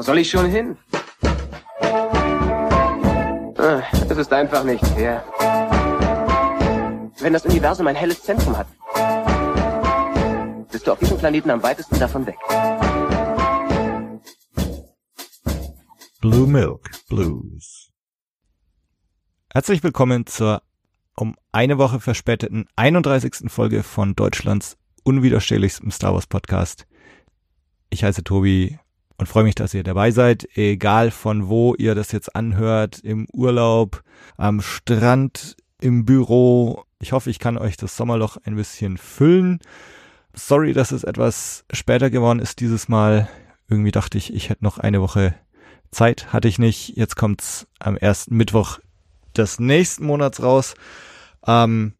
Wo soll ich schon hin? Ah, Es ist einfach nicht fair. Wenn das Universum ein helles Zentrum hat, bist du auf diesem Planeten am weitesten davon weg. Blue Milk Blues. Herzlich willkommen zur um eine Woche verspäteten 31. Folge von Deutschlands unwiderstehlichstem Star Wars Podcast. Ich heiße Tobi und freue mich, dass ihr dabei seid, egal von wo ihr das jetzt anhört, im Urlaub, am Strand, im Büro. Ich hoffe, ich kann euch das Sommerloch ein bisschen füllen. Sorry, dass es etwas später geworden ist dieses Mal. Irgendwie dachte ich, ich hätte noch eine Woche Zeit, hatte ich nicht. Jetzt kommt's am ersten Mittwoch des nächsten Monats raus. Ähm,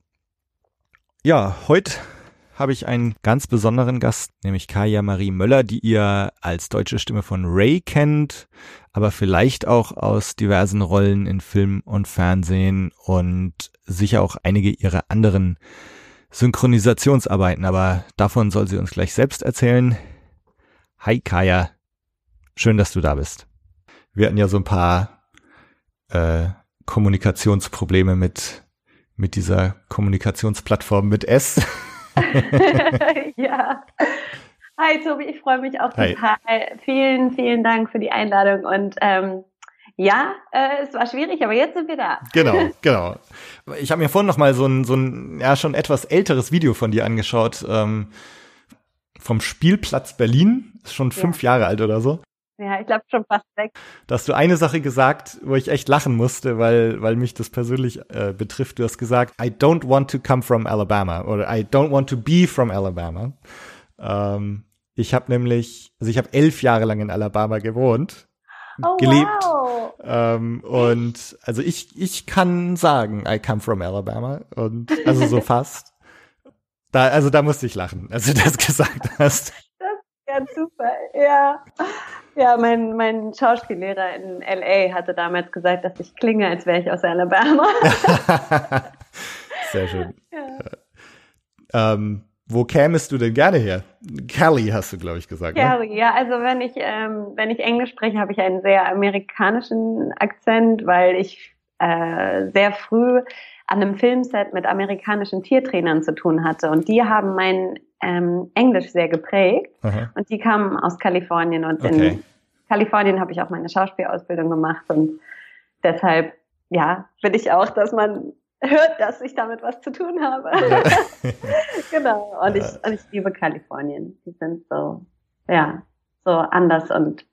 ja, heute habe ich einen ganz besonderen Gast, nämlich Kaya Marie Möller, die ihr als deutsche Stimme von Ray kennt, aber vielleicht auch aus diversen Rollen in Film und Fernsehen und sicher auch einige ihrer anderen Synchronisationsarbeiten, aber davon soll sie uns gleich selbst erzählen. Hi Kaya, schön, dass du da bist. Wir hatten ja so ein paar äh, Kommunikationsprobleme mit mit dieser Kommunikationsplattform mit S. ja. Hi Tobi, ich freue mich auch Hi. total. Vielen, vielen Dank für die Einladung und ähm, ja, äh, es war schwierig, aber jetzt sind wir da. Genau, genau. Ich habe mir vorhin noch mal so ein, so ein ja schon etwas älteres Video von dir angeschaut ähm, vom Spielplatz Berlin, ist schon fünf Jahre alt oder so. Ja, ich glaube schon fast weg. Da hast du eine Sache gesagt, wo ich echt lachen musste, weil, weil mich das persönlich äh, betrifft. Du hast gesagt, I don't want to come from Alabama oder I don't want to be from Alabama. Ähm, ich habe nämlich, also ich habe elf Jahre lang in Alabama gewohnt, Oh, gelebt. wow. Ähm, und also ich, ich kann sagen, I come from Alabama und also so fast. Da, also da musste ich lachen, als du das gesagt hast. Ja, super. Ja. Ja, mein, mein Schauspiellehrer in LA hatte damals gesagt, dass ich klinge, als wäre ich aus Alabama. Sehr schön. Ähm, wo kämest du denn gerne her? Cali hast du, glaube ich, gesagt. Ne? Kelly, ja, also wenn ich, ähm, wenn ich Englisch spreche, habe ich einen sehr amerikanischen Akzent, weil ich äh, sehr früh an einem Filmset mit amerikanischen Tiertrainern zu tun hatte. Und die haben mein ähm, Englisch sehr geprägt. Aha. Und die kamen aus Kalifornien. Und Okay. in Kalifornien habe ich auch meine Schauspielausbildung gemacht. Und deshalb, ja, will ich auch, dass man hört, dass ich damit was zu tun habe. genau. Und ich, und ich liebe Kalifornien. Die sind so, ja, so anders und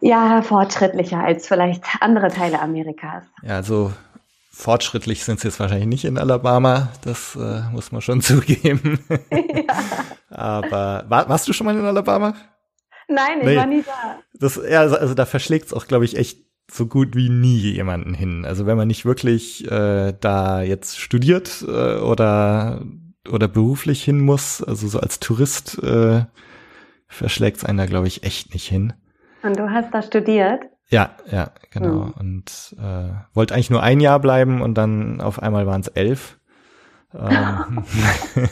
ja, fortschrittlicher als vielleicht andere Teile Amerikas. Ja, so fortschrittlich sind sie jetzt wahrscheinlich nicht in Alabama. Das äh, muss man schon zugeben. ja. Aber war, warst du schon mal in Alabama? Nein, ich Nee. war nie da. Das, ja, also, also da verschlägt es auch, glaube ich, echt so gut wie nie jemanden hin. Also wenn man nicht wirklich äh, da jetzt studiert äh, oder oder beruflich hin muss, also so als Tourist äh, verschlägt es einen da, glaube ich, echt nicht hin. Und du hast da studiert? Ja, ja, genau. Mhm. Und äh, wollte eigentlich nur ein Jahr bleiben und dann auf einmal waren es elf. Ähm,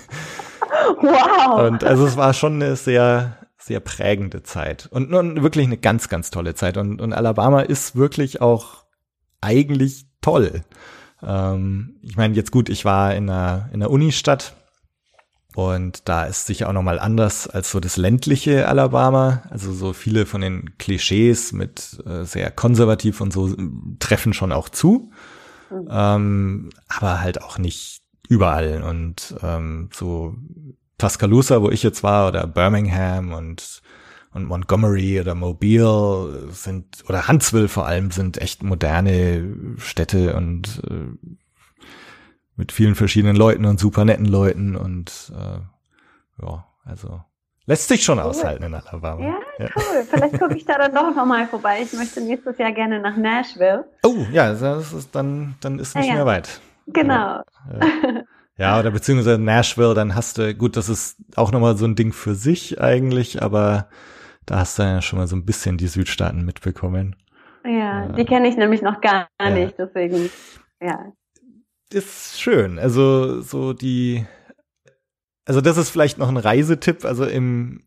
Wow. Und also es war schon eine sehr, sehr prägende Zeit. Und nun wirklich eine ganz, ganz tolle Zeit. Und, und Alabama ist wirklich auch eigentlich toll. Ähm, ich meine, jetzt gut, ich war in einer, in einer Unistadt und da ist sicher auch nochmal anders als so das ländliche Alabama. Also so viele von den Klischees mit äh, sehr konservativ und so äh, treffen schon auch zu. Mhm. Ähm, aber halt auch nicht überall. Und ähm, so Tuscaloosa, wo ich jetzt war, oder Birmingham und und Montgomery oder Mobile sind oder Huntsville vor allem sind echt moderne Städte und äh, mit vielen verschiedenen Leuten und super netten Leuten und äh, ja, also lässt sich schon Cool. aushalten in Alabama. Ja, cool. Vielleicht gucke ich da dann doch nochmal vorbei. Ich möchte nächstes Jahr gerne nach Nashville. Oh, ja, das ist dann dann ist nicht Ja, ja. mehr weit. Genau. Ja, oder beziehungsweise Nashville, dann hast du, gut, das ist auch nochmal so ein Ding für sich eigentlich, aber da hast du ja schon mal so ein bisschen die Südstaaten mitbekommen. Ja, die kenne ich nämlich noch gar Ja. nicht, deswegen, ja. Ist schön. Also so die, also das ist vielleicht noch ein Reisetipp. Also im,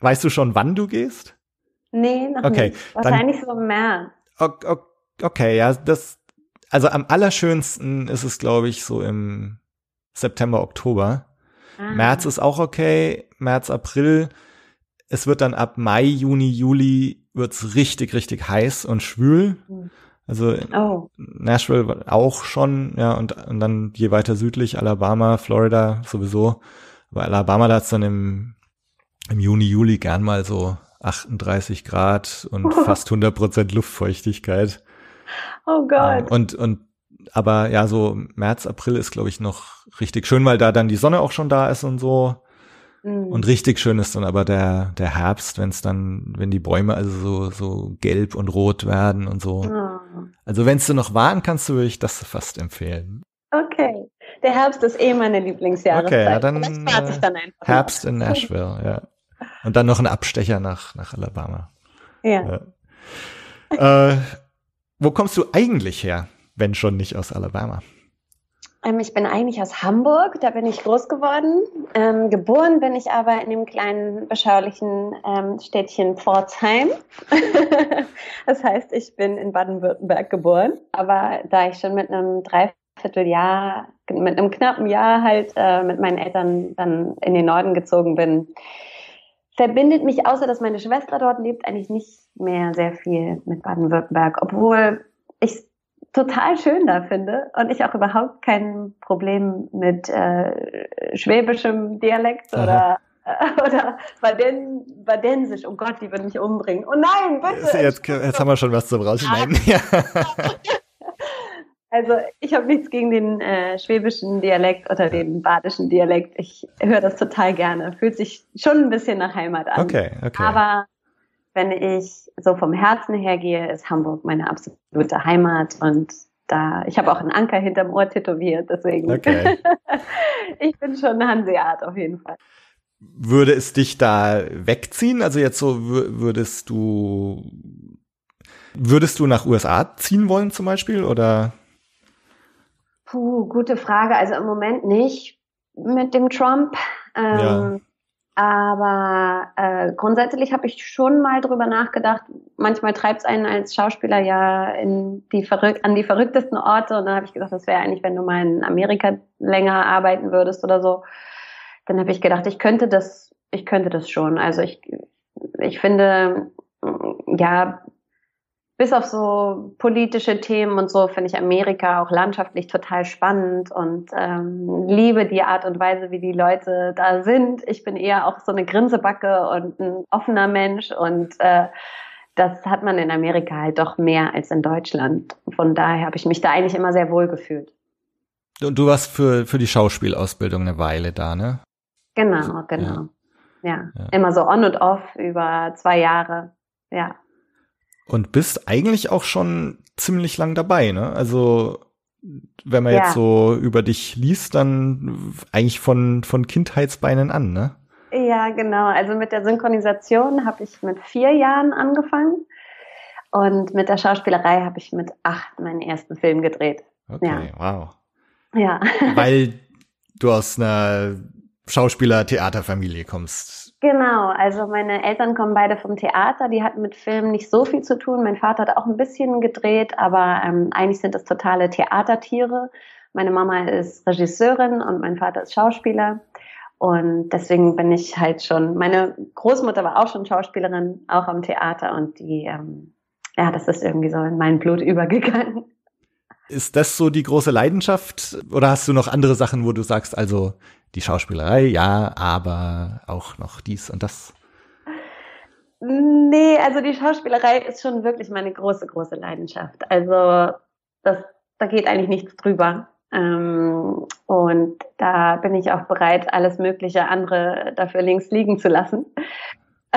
weißt du schon, wann du gehst? Nee, noch Okay, nicht. Wahrscheinlich so im März. Ok- ok- Okay, ja, das, also am allerschönsten ist es, glaube ich, so im September, Oktober. Ah. März ist auch okay, März, April. Es wird dann ab Mai, Juni, Juli wird's richtig, richtig heiß und schwül. Hm. Also Oh, Nashville auch schon, ja, und, und dann je weiter südlich, Alabama, Florida sowieso. Aber Alabama, da hat's dann im, im Juni, Juli gern mal so 38 Grad und fast 100 Prozent Luftfeuchtigkeit. oh Gott. Und, und, aber ja, so März, April ist, glaube ich, noch richtig schön, weil da dann die Sonne auch schon da ist und so. Hm. Und richtig schön ist dann aber der, der Herbst, wenn es dann, wenn die Bäume also so, so gelb und rot werden und so. Oh. Also wenn du noch warten kannst, du würde ich das fast empfehlen. Okay. Der Herbst ist eh meine Lieblingsjahreszeit. Okay, ja, dann, äh, dann. Herbst in Nashville, ja. Und dann noch ein Abstecher nach, nach Alabama. Ja. Ja. äh, wo kommst du eigentlich her, wenn schon nicht aus Alabama? Ähm, ich bin eigentlich aus Hamburg, da bin ich groß geworden. Ähm, geboren bin ich aber in dem kleinen, beschaulichen ähm, Städtchen Pforzheim. das heißt, ich bin in Baden-Württemberg geboren, aber da ich schon mit einem Dreivierteljahr, mit einem knappen Jahr halt äh, mit meinen Eltern dann in den Norden gezogen bin, verbindet mich, außer dass meine Schwester dort lebt, eigentlich nicht mehr sehr viel mit Baden-Württemberg, obwohl ich total schön da finde und ich auch überhaupt kein Problem mit äh, schwäbischem Dialekt Aha. oder äh, oder Baden, Badensisch. Oh Gott, die würden mich umbringen. Oh nein, bitte! Jetzt, jetzt haben wir schon was zum Rausschneiden. Ja. Also ich habe nichts gegen den äh, schwäbischen Dialekt oder den badischen Dialekt. Ich höre das total gerne. Fühlt sich schon ein bisschen nach Heimat an. Okay, okay. Aber wenn ich so vom Herzen her gehe, ist Hamburg meine absolute Heimat und da, ich habe auch einen Anker hinterm Ohr tätowiert, deswegen. Okay. ich bin schon Hanseat auf jeden Fall. Würde es dich da wegziehen? Also jetzt so wür- würdest du würdest du nach USA ziehen wollen zum Beispiel oder? Puh, gute Frage. Also im Moment nicht mit dem Trump. Ähm, Aber äh, grundsätzlich habe ich schon mal drüber nachgedacht. Manchmal treibt es einen als Schauspieler ja in die verrück an die verrücktesten Orte. Und dann habe ich gedacht, das wäre eigentlich, wenn du mal in Amerika länger arbeiten würdest oder so. Dann habe ich gedacht, ich könnte das, ich könnte das schon. Also ich, ich finde, ja, bis auf so politische Themen und so finde ich Amerika auch landschaftlich total spannend und ähm, liebe die Art und Weise, wie die Leute da sind. Ich bin eher auch so eine Grinsebacke und ein offener Mensch und äh, das hat man in Amerika halt doch mehr als in Deutschland. Von daher habe ich mich da eigentlich immer sehr wohl gefühlt. Und du warst für für die Schauspielausbildung eine Weile da, ne? Genau, genau. Ja, Ja. immer so on und off über zwei Jahre. Ja. Und bist eigentlich auch schon ziemlich lang dabei, ne? Also wenn man Ja. jetzt so über dich liest, dann eigentlich von von Kindheitsbeinen an, ne? Ja, genau. Also mit der Synchronisation habe ich mit vier Jahren angefangen und mit der Schauspielerei habe ich mit acht meinen ersten Film gedreht. Okay, wow. Ja, Weil du aus einer Schauspieler-Theaterfamilie kommst. Genau. Also meine Eltern kommen beide vom Theater. Die hatten mit Filmen nicht so viel zu tun. Mein Vater hat auch ein bisschen gedreht, aber ähm, eigentlich sind das totale Theatertiere. Meine Mama ist Regisseurin und mein Vater ist Schauspieler. Und deswegen bin ich halt schon, meine Großmutter war auch schon Schauspielerin, auch am Theater und die, ähm, ja, das ist irgendwie so in mein Blut übergegangen. Ist das so die große Leidenschaft oder hast du noch andere Sachen, wo du sagst, also die Schauspielerei, ja, aber auch noch dies und das? Nee, also die Schauspielerei ist schon wirklich meine große, große Leidenschaft. Also das, da geht eigentlich nichts drüber. Ähm, und da bin ich auch bereit, alles mögliche andere dafür links liegen zu lassen.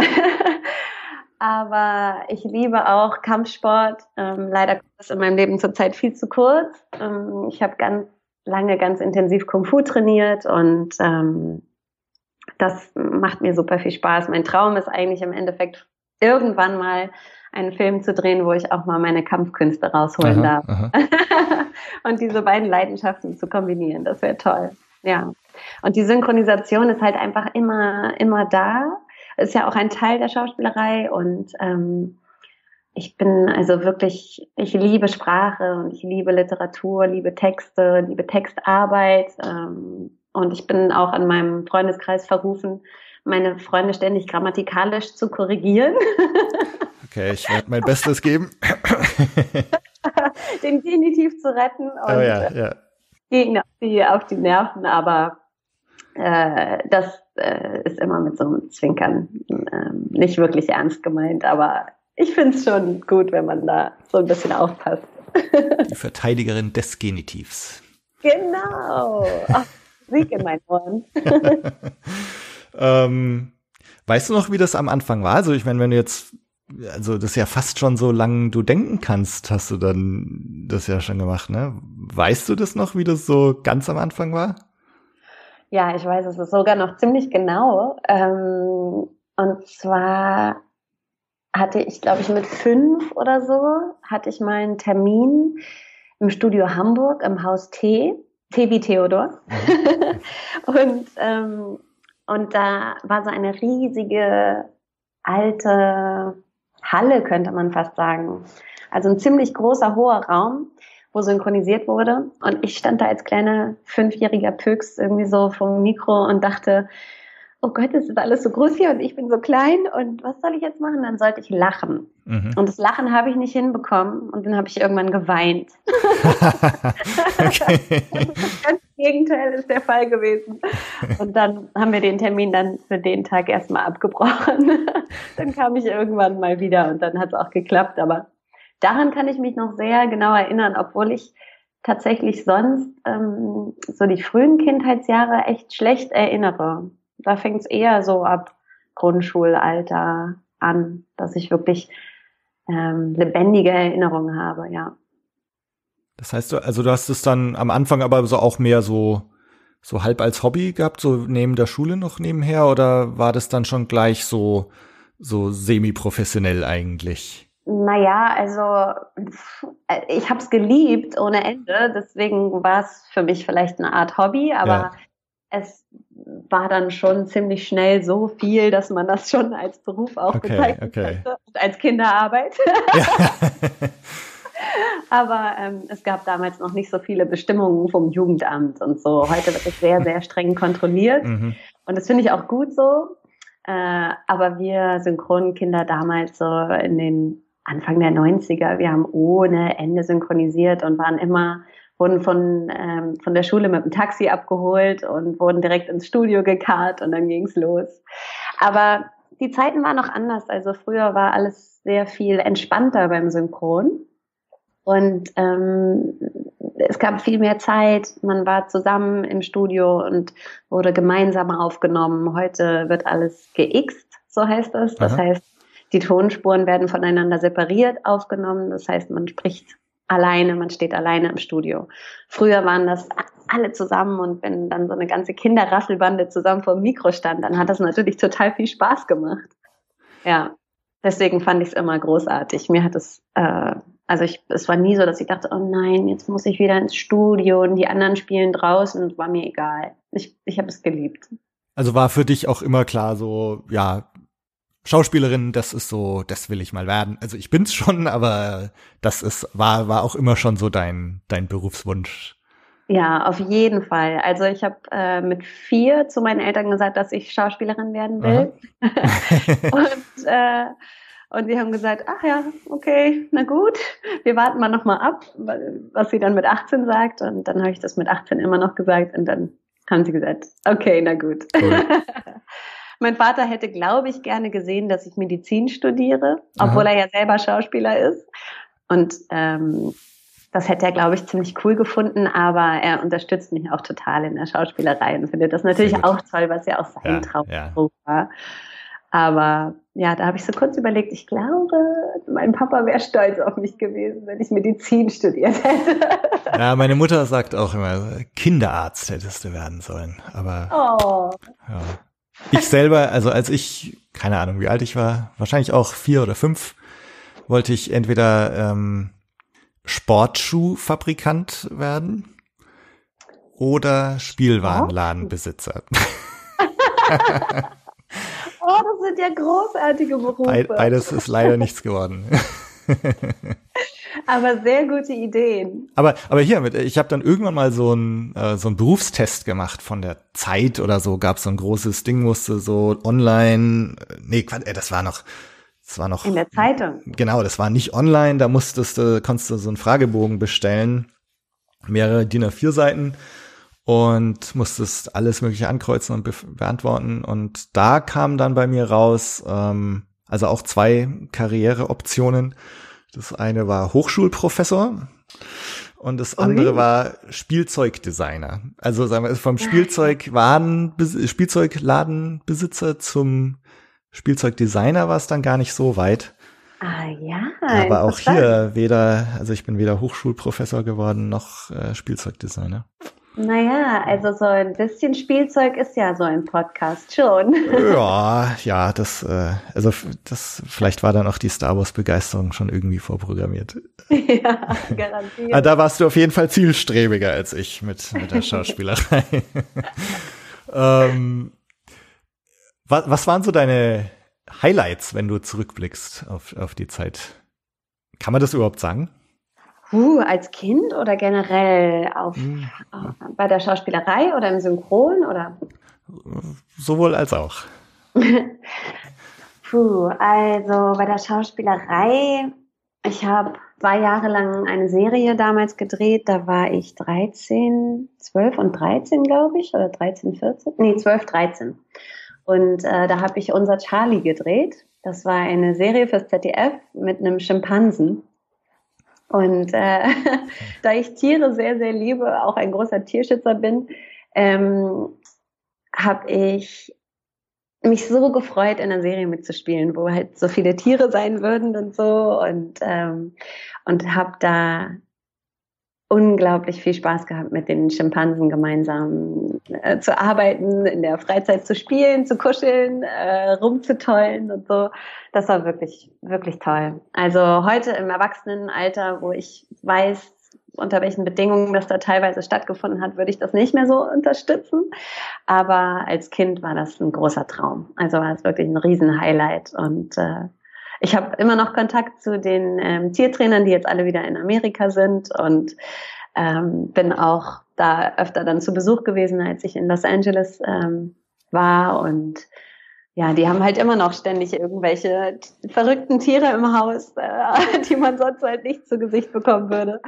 Aber ich liebe auch Kampfsport. Ähm, leider kommt das in meinem Leben zurzeit viel zu kurz. Ähm, ich habe ganz lange ganz intensiv Kung Fu trainiert und ähm, das macht mir super viel Spaß. Mein Traum ist eigentlich im Endeffekt irgendwann mal einen Film zu drehen, wo ich auch mal meine Kampfkünste rausholen Aha, darf. aha. und diese beiden Leidenschaften zu kombinieren, das wäre toll. Ja. Und die Synchronisation ist halt einfach immer, immer da. ist ja auch ein Teil der Schauspielerei und ähm, ich bin also wirklich, ich liebe Sprache und ich liebe Literatur, liebe Texte, liebe Textarbeit ähm, und ich bin auch an meinem Freundeskreis verrufen, meine Freunde ständig grammatikalisch zu korrigieren. Okay, ich werde mein Bestes geben. Den Genitiv zu retten und oh ja, ja. gegen die, auf die Nerven, aber äh, das äh, ist immer mit so einem Zwinkern äh, nicht wirklich ernst gemeint, aber ich finde es schon gut, wenn man da so ein bisschen aufpasst. Die Verteidigerin des Genitivs. Genau. Ach, Sieg in meinen Ohren. ähm, weißt du noch, wie das am Anfang war? Also ich meine, wenn du jetzt, also das ist ja fast schon so lang du denken kannst, hast du dann das ja schon gemacht, ne? Weißt du das noch, wie das so ganz am Anfang war? Ja, ich weiß es sogar noch ziemlich genau. Ähm, und zwar hatte ich, glaube ich, mit fünf oder so, hatte ich mal einen Termin im Studio Hamburg im Haus T, T wie Theodor. Mhm. und, ähm, und da war so eine riesige alte Halle, könnte man fast sagen. Also ein ziemlich großer, hoher Raum, wo synchronisiert wurde. Und ich stand da als kleiner fünfjähriger Pöks irgendwie so vom Mikro und dachte, oh Gott, das ist alles so groß hier und ich bin so klein und was soll ich jetzt machen? Dann sollte ich lachen. Mhm. Und das Lachen habe ich nicht hinbekommen und dann habe ich irgendwann geweint. okay. Das ganz Gegenteil ist der Fall gewesen. Und dann haben wir den Termin dann für den Tag erstmal abgebrochen. dann kam ich irgendwann mal wieder und dann hat es auch geklappt. Aber daran kann ich mich noch sehr genau erinnern, obwohl ich tatsächlich sonst ähm, so die frühen Kindheitsjahre echt schlecht erinnere. Da fängt es eher so ab Grundschulalter an, dass ich wirklich ähm, lebendige Erinnerungen habe, ja. Das heißt, also du hast es dann am Anfang aber so auch mehr so so halb als Hobby gehabt, so neben der Schule noch nebenher, oder war das dann schon gleich so so semi-professionell eigentlich? Naja, also ich habe es geliebt ohne Ende, deswegen war es für mich vielleicht eine Art Hobby, aber ja. es war dann schon ziemlich schnell so viel, dass man das schon als Beruf auch okay, bezeichnen okay. könnte, als Kinderarbeit. Ja. Aber ähm, es gab damals noch nicht so viele Bestimmungen vom Jugendamt und so. Heute wird es sehr, sehr streng kontrolliert. Mhm. Und das finde ich auch gut so. Äh, aber wir Synchronkinder damals so in den Anfang der 90er, wir haben ohne Ende synchronisiert und waren immer wurden von, ähm, von der Schule mit dem Taxi abgeholt und wurden direkt ins Studio gekarrt und dann ging's los. Aber die Zeiten waren noch anders. Also früher war alles sehr viel entspannter beim Synchron. Und ähm, es gab viel mehr Zeit, man war zusammen im Studio und wurde gemeinsam aufgenommen. Heute wird alles geixt, so heißt es. Das Aha. heißt, die Tonspuren werden voneinander separiert aufgenommen. Das heißt, man spricht alleine, man steht alleine im Studio. Früher waren das alle zusammen und wenn dann so eine ganze Kinderrasselbande zusammen vor dem Mikro stand, dann hat das natürlich total viel Spaß gemacht. Ja, deswegen fand ich es immer großartig. Mir hat es, äh, also ich, es war nie so, dass ich dachte, oh nein, jetzt muss ich wieder ins Studio und die anderen spielen draußen. War mir egal. Ich, ich habe es geliebt. Also war für dich auch immer klar, so ja, Schauspielerin, das ist so, das will ich mal werden. Also ich bin's schon, aber das ist war war auch immer schon so dein dein Berufswunsch. Ja, auf jeden Fall. Also ich habe äh, mit vier zu meinen Eltern gesagt, dass ich Schauspielerin werden will. und äh, und sie haben gesagt, ach ja, okay, na gut, wir warten mal noch mal ab, was sie dann mit 18 sagt. Und dann habe ich das mit 18 immer noch gesagt und dann haben sie gesagt, okay, na gut. Cool. Mein Vater hätte, glaube ich, gerne gesehen, dass ich Medizin studiere, obwohl Aha. er ja selber Schauspieler ist. Und ähm, das hätte er, glaube ich, ziemlich cool gefunden, aber er unterstützt mich auch total in der Schauspielerei und findet das natürlich auch toll, was ja auch sein ja, Traum ja. war. Aber ja, da habe ich so kurz überlegt, ich glaube, mein Papa wäre stolz auf mich gewesen, wenn ich Medizin studiert hätte. Ja, meine Mutter sagt auch immer, Kinderarzt hättest du werden sollen. Aber oh. ja. Ich selber, also als ich, keine Ahnung, wie alt ich war, wahrscheinlich auch vier oder fünf, wollte ich entweder ähm, Sportschuhfabrikant werden oder Spielwarenladenbesitzer. Oh, das sind ja großartige Berufe. Beides ist leider nichts geworden. aber sehr gute Ideen. Aber, aber hier, ich habe dann irgendwann mal so einen äh, so einen Berufstest gemacht von der Zeit oder so, gab so ein großes Ding, musste so online, nee, äh, das war noch, das war noch. In der Zeitung. Genau, das war nicht online, da musstest du, konntest du so einen Fragebogen bestellen, mehrere DIN A4 Seiten und musstest alles mögliche ankreuzen und be beantworten und da kam dann bei mir raus, ähm, also auch zwei Karriereoptionen. Das eine war Hochschulprofessor und das andere okay. war Spielzeugdesigner. Also sagen wir vom Spielzeugwaden, Spielzeugladenbesitzer zum Spielzeugdesigner war es dann gar nicht so weit. Ah ja. Aber auch hier weder, also ich bin weder Hochschulprofessor geworden noch äh, Spielzeugdesigner. Naja, also so ein bisschen Spielzeug ist ja so ein Podcast schon. Ja, ja, das, äh, also das, vielleicht war dann auch die Star Wars Begeisterung schon irgendwie vorprogrammiert. Ja, garantiert. Aber da warst du auf jeden Fall zielstrebiger als ich mit, mit der Schauspielerei. ähm, was, was waren so deine Highlights, wenn du zurückblickst auf, auf die Zeit? Kann man das überhaupt sagen? Uh, als Kind oder generell auf, mhm. auf, bei der Schauspielerei oder im Synchron oder? Sowohl als auch. Puh, also bei der Schauspielerei, ich habe zwei Jahre lang eine Serie damals gedreht, da war ich 13, 12 und 13, glaube ich, oder 13, 14, nee, 12, 13. Und äh, da habe ich unser Charlie gedreht. Das war eine Serie fürs ZDF mit einem Schimpansen. Und äh, da ich Tiere sehr, sehr liebe, auch ein großer Tierschützer bin, ähm, habe ich mich so gefreut, in der Serie mitzuspielen, wo halt so viele Tiere sein würden und so. Und ähm, und habe da unglaublich viel Spaß gehabt, mit den Schimpansen gemeinsam äh, zu arbeiten, in der Freizeit zu spielen, zu kuscheln, äh, rumzutollen und so. Das war wirklich, wirklich toll. Also heute im Erwachsenenalter, wo ich weiß, unter welchen Bedingungen das da teilweise stattgefunden hat, würde ich das nicht mehr so unterstützen. Aber als Kind war das ein großer Traum. Also war es wirklich ein Riesenhighlight und äh, ich habe immer noch Kontakt zu den ähm, Tiertrainern, die jetzt alle wieder in Amerika sind und ähm, bin auch da öfter dann zu Besuch gewesen, als ich in Los Angeles ähm, war und ja, die haben halt immer noch ständig irgendwelche verrückten Tiere im Haus, äh, die man sonst halt nicht zu Gesicht bekommen würde.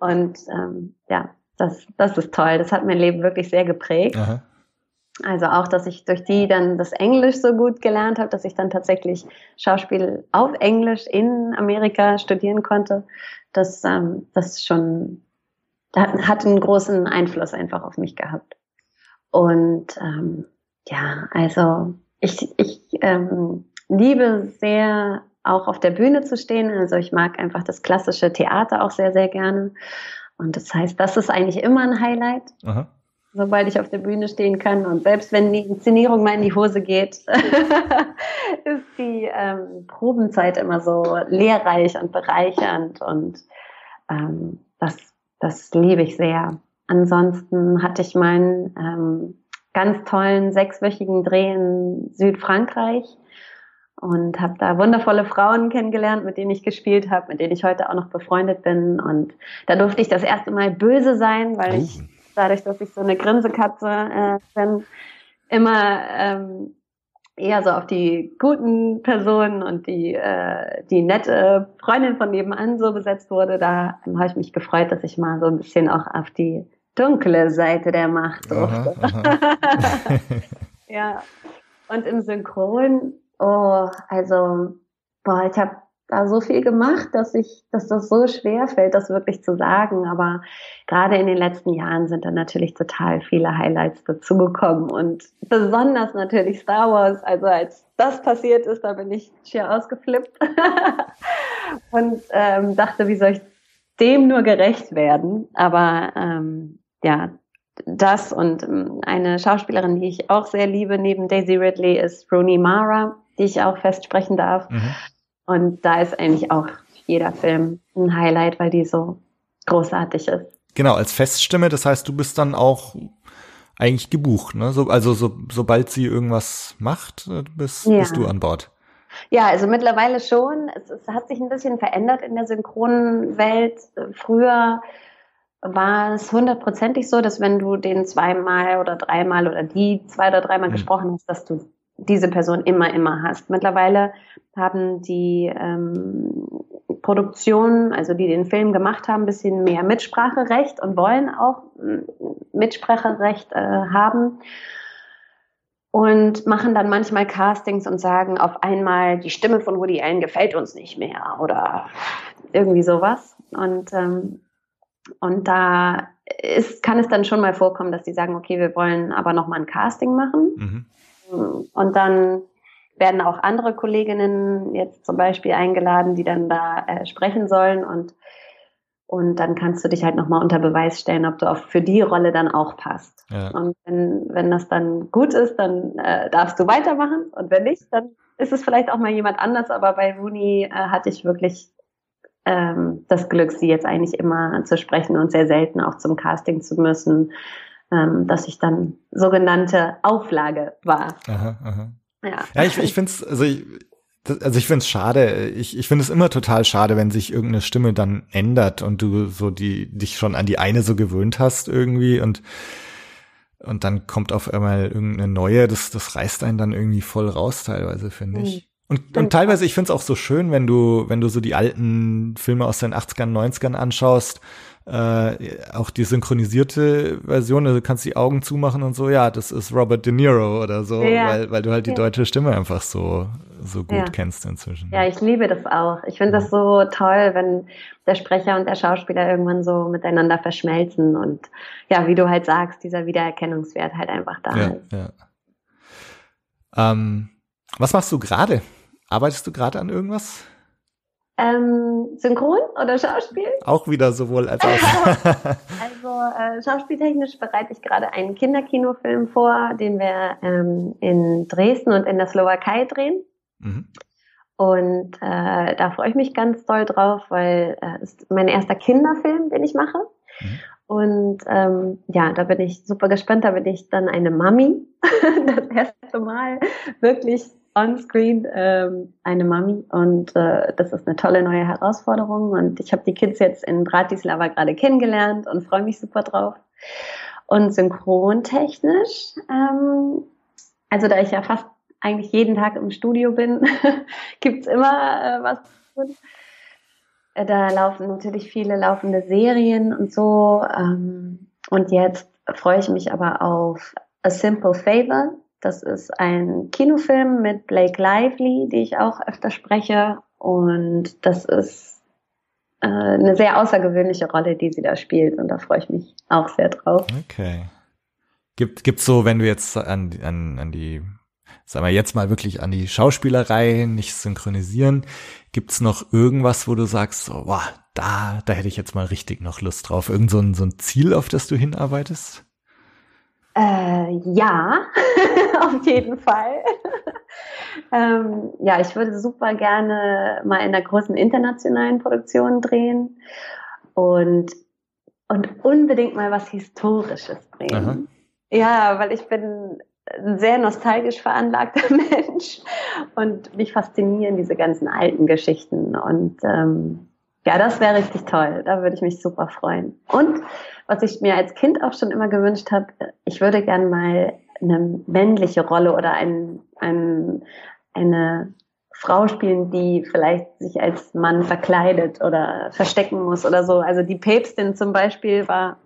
Und ähm, ja, das, das ist toll. Das hat mein Leben wirklich sehr geprägt. Aha. Also auch, dass ich durch die dann das Englisch so gut gelernt habe, dass ich dann tatsächlich Schauspiel auf Englisch in Amerika studieren konnte. Das, ähm, das schon hat einen großen Einfluss einfach auf mich gehabt. Und ähm, ja, also ich, ich ähm, liebe sehr auch auf der Bühne zu stehen. Also ich mag einfach das klassische Theater auch sehr, sehr gerne. Und das heißt, das ist eigentlich immer ein Highlight. Aha sobald ich auf der Bühne stehen kann. Und selbst wenn die Inszenierung mal in die Hose geht, ist die ähm, Probenzeit immer so lehrreich und bereichernd. Und ähm, das, das liebe ich sehr. Ansonsten hatte ich meinen ähm, ganz tollen sechswöchigen Dreh in Südfrankreich und habe da wundervolle Frauen kennengelernt, mit denen ich gespielt habe, mit denen ich heute auch noch befreundet bin. Und da durfte ich das erste Mal böse sein, weil ich dadurch, dass ich so eine Grinsekatze äh, bin, immer ähm, eher so auf die guten Personen und die, äh, die nette Freundin von nebenan so besetzt wurde, da habe ich mich gefreut, dass ich mal so ein bisschen auch auf die dunkle Seite der Macht durfte. Ja. Und im Synchron, oh, also, boah, ich habe da so viel gemacht, dass ich, dass das so schwer fällt, das wirklich zu sagen. Aber gerade in den letzten Jahren sind da natürlich total viele Highlights dazugekommen und besonders natürlich Star Wars. Also als das passiert ist, da bin ich schier ausgeflippt und ähm, dachte, wie soll ich dem nur gerecht werden? Aber ähm, ja, das und ähm, eine Schauspielerin, die ich auch sehr liebe, neben Daisy Ridley, ist Rooney Mara, die ich auch festsprechen darf. Mhm. Und da ist eigentlich auch jeder Film ein Highlight, weil die so großartig ist. Genau, als Feststimme, das heißt, du bist dann auch eigentlich gebucht, ne? So, also so, sobald sie irgendwas macht, äh, bist, ja. bist du an Bord. Ja, also mittlerweile schon. Es, es hat sich ein bisschen verändert in der synchronen Welt. Früher war es hundertprozentig so, dass wenn du den zweimal oder dreimal oder die zwei oder dreimal mhm. gesprochen hast, dass du diese Person immer, immer hast. Mittlerweile haben die ähm, Produktionen, also die den Film gemacht haben, ein bisschen mehr Mitspracherecht und wollen auch Mitspracherecht äh, haben und machen dann manchmal Castings und sagen auf einmal, die Stimme von Woody Allen gefällt uns nicht mehr oder irgendwie sowas. Und, ähm, und da ist, kann es dann schon mal vorkommen, dass die sagen, okay, wir wollen aber noch mal ein Casting machen. Mhm. Und dann werden auch andere Kolleginnen jetzt zum Beispiel eingeladen, die dann da äh, sprechen sollen und und dann kannst du dich halt nochmal unter Beweis stellen, ob du auch für die Rolle dann auch passt. Ja. Und wenn, wenn das dann gut ist, dann äh, darfst du weitermachen. Und wenn nicht, dann ist es vielleicht auch mal jemand anders. Aber bei Rooney äh, hatte ich wirklich ähm, das Glück, sie jetzt eigentlich immer zu sprechen und sehr selten auch zum Casting zu müssen, ähm, dass ich dann sogenannte Auflage war. Aha, aha. Ja. ja, ich, ich finde es, also ich, also ich finde es schade. Ich, ich finde es immer total schade, wenn sich irgendeine Stimme dann ändert und du so die dich schon an die eine so gewöhnt hast irgendwie und und dann kommt auf einmal irgendeine neue. Das das reißt einen dann irgendwie voll raus teilweise finde ich. Und, und teilweise, ich finde es auch so schön, wenn du, wenn du so die alten Filme aus den 80ern, 90ern anschaust äh, auch die synchronisierte Version, also du kannst die Augen zumachen und so, ja, das ist Robert De Niro oder so, ja. weil, weil du halt die ja. deutsche Stimme einfach so, so gut ja. kennst inzwischen. Ja, ich liebe das auch. Ich finde das so toll, wenn der Sprecher und der Schauspieler irgendwann so miteinander verschmelzen und ja, wie du halt sagst, dieser Wiedererkennungswert halt einfach da ja, ist. Ja. Ähm, was machst du gerade? Arbeitest du gerade an irgendwas? Ähm, Synchron oder Schauspiel? Auch wieder sowohl als auch. also äh, schauspieltechnisch bereite ich gerade einen Kinderkinofilm vor, den wir ähm, in Dresden und in der Slowakei drehen. Mhm. Und äh, da freue ich mich ganz doll drauf, weil äh, es ist mein erster Kinderfilm, den ich mache. Mhm. Und ähm, ja, da bin ich super gespannt. Da bin ich dann eine Mami. das erste Mal wirklich onscreen ähm, eine Mami und äh, das ist eine tolle neue Herausforderung und ich habe die Kids jetzt in Bratislava gerade kennengelernt und freue mich super drauf. Und synchrontechnisch, ähm, also da ich ja fast eigentlich jeden Tag im Studio bin, gibt's immer äh, was zu tun. Äh, da laufen natürlich viele laufende Serien und so. Ähm, und jetzt freue ich mich aber auf A Simple Favor. Das ist ein Kinofilm mit Blake Lively, die ich auch öfter spreche. Und das ist äh, eine sehr außergewöhnliche Rolle, die sie da spielt. Und da freue ich mich auch sehr drauf. Okay. Gibt gibt's so, wenn du jetzt an, an, an die, sagen wir jetzt mal wirklich an die Schauspielerei nicht synchronisieren, gibt's noch irgendwas, wo du sagst, so, wow, da, da hätte ich jetzt mal richtig noch Lust drauf. Irgend so ein, so ein Ziel, auf das du hinarbeitest? Äh, ja, auf jeden Fall. ähm, ja, ich würde super gerne mal in einer großen internationalen Produktion drehen und, und unbedingt mal was Historisches drehen. Aha. Ja, weil ich bin ein sehr nostalgisch veranlagter Mensch und mich faszinieren diese ganzen alten Geschichten und ähm, ja, das wäre richtig toll. Da würde ich mich super freuen. Und was ich mir als Kind auch schon immer gewünscht habe, ich würde gern mal eine männliche Rolle oder ein, ein, eine Frau spielen, die vielleicht sich als Mann verkleidet oder verstecken muss oder so. Also die Päpstin zum Beispiel war,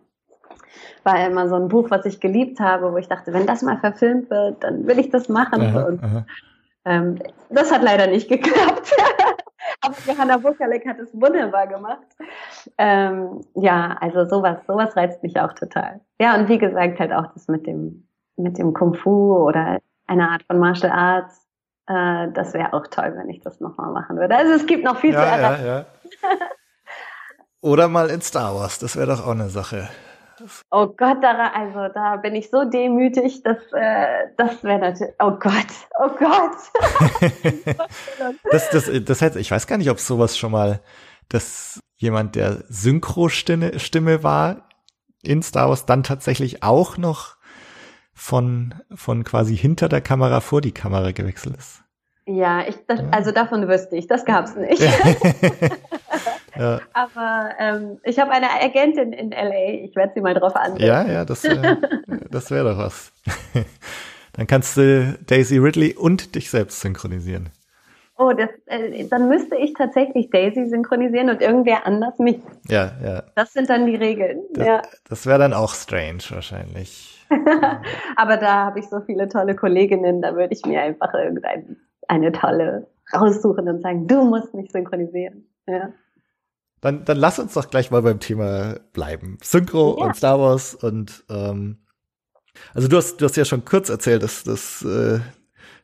war immer so ein Buch, was ich geliebt habe, wo ich dachte, wenn das mal verfilmt wird, dann will ich das machen. Aha, aha. Ähm, das hat leider nicht geklappt. Aber Johanna Bukalek hat es wunderbar gemacht. Ähm, ja, also sowas, sowas reizt mich auch total. Ja, und wie gesagt, halt auch das mit dem, mit dem Kung Fu oder einer Art von Martial Arts. Äh, das wäre auch toll, wenn ich das nochmal machen würde. Also es gibt noch viel ja, zu erreichen. Ja, ja. Oder mal in Star Wars, das wäre doch auch eine Sache. Oh Gott, da, also da bin ich so demütig, dass äh, das wäre natürlich. Oh Gott, oh Gott. das, das, das heißt, ich weiß gar nicht, ob sowas schon mal, dass jemand, der Synchro-Stimme Stimme war in Star Wars, dann tatsächlich auch noch von, von quasi hinter der Kamera vor die Kamera gewechselt ist. Ja, ich, das, also davon wüsste ich, das gab's nicht. ja. Aber ähm, ich habe eine Agentin in LA, ich werde sie mal drauf ansprechen. Ja, ja, das, äh, das wäre doch was. Dann kannst du Daisy Ridley und dich selbst synchronisieren. Oh, das, äh, dann müsste ich tatsächlich Daisy synchronisieren und irgendwer anders mich. Ja, ja. Das sind dann die Regeln. Das, ja. das wäre dann auch strange wahrscheinlich. Aber da habe ich so viele tolle Kolleginnen, da würde ich mir einfach irgendeine tolle raussuchen und sagen, du musst mich synchronisieren. Ja. Dann, dann lass uns doch gleich mal beim Thema bleiben. Synchro ja. und Star Wars und ähm, also du hast, du hast ja schon kurz erzählt, dass das äh,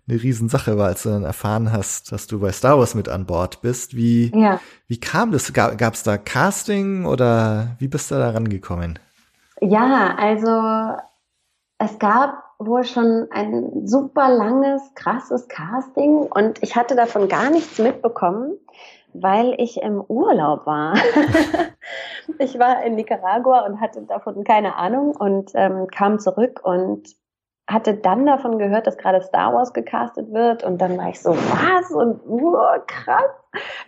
eine Riesensache war, als du dann erfahren hast, dass du bei Star Wars mit an Bord bist. Wie, ja. wie kam das? Gab es da Casting oder wie bist du da rangekommen? Ja, also es gab wohl schon ein super langes, krasses Casting und ich hatte davon gar nichts mitbekommen, weil ich im Urlaub war. ich war in Nicaragua und hatte davon keine Ahnung und ähm, kam zurück und hatte dann davon gehört, dass gerade Star Wars gecastet wird und dann war ich so, was? Und uh, krass,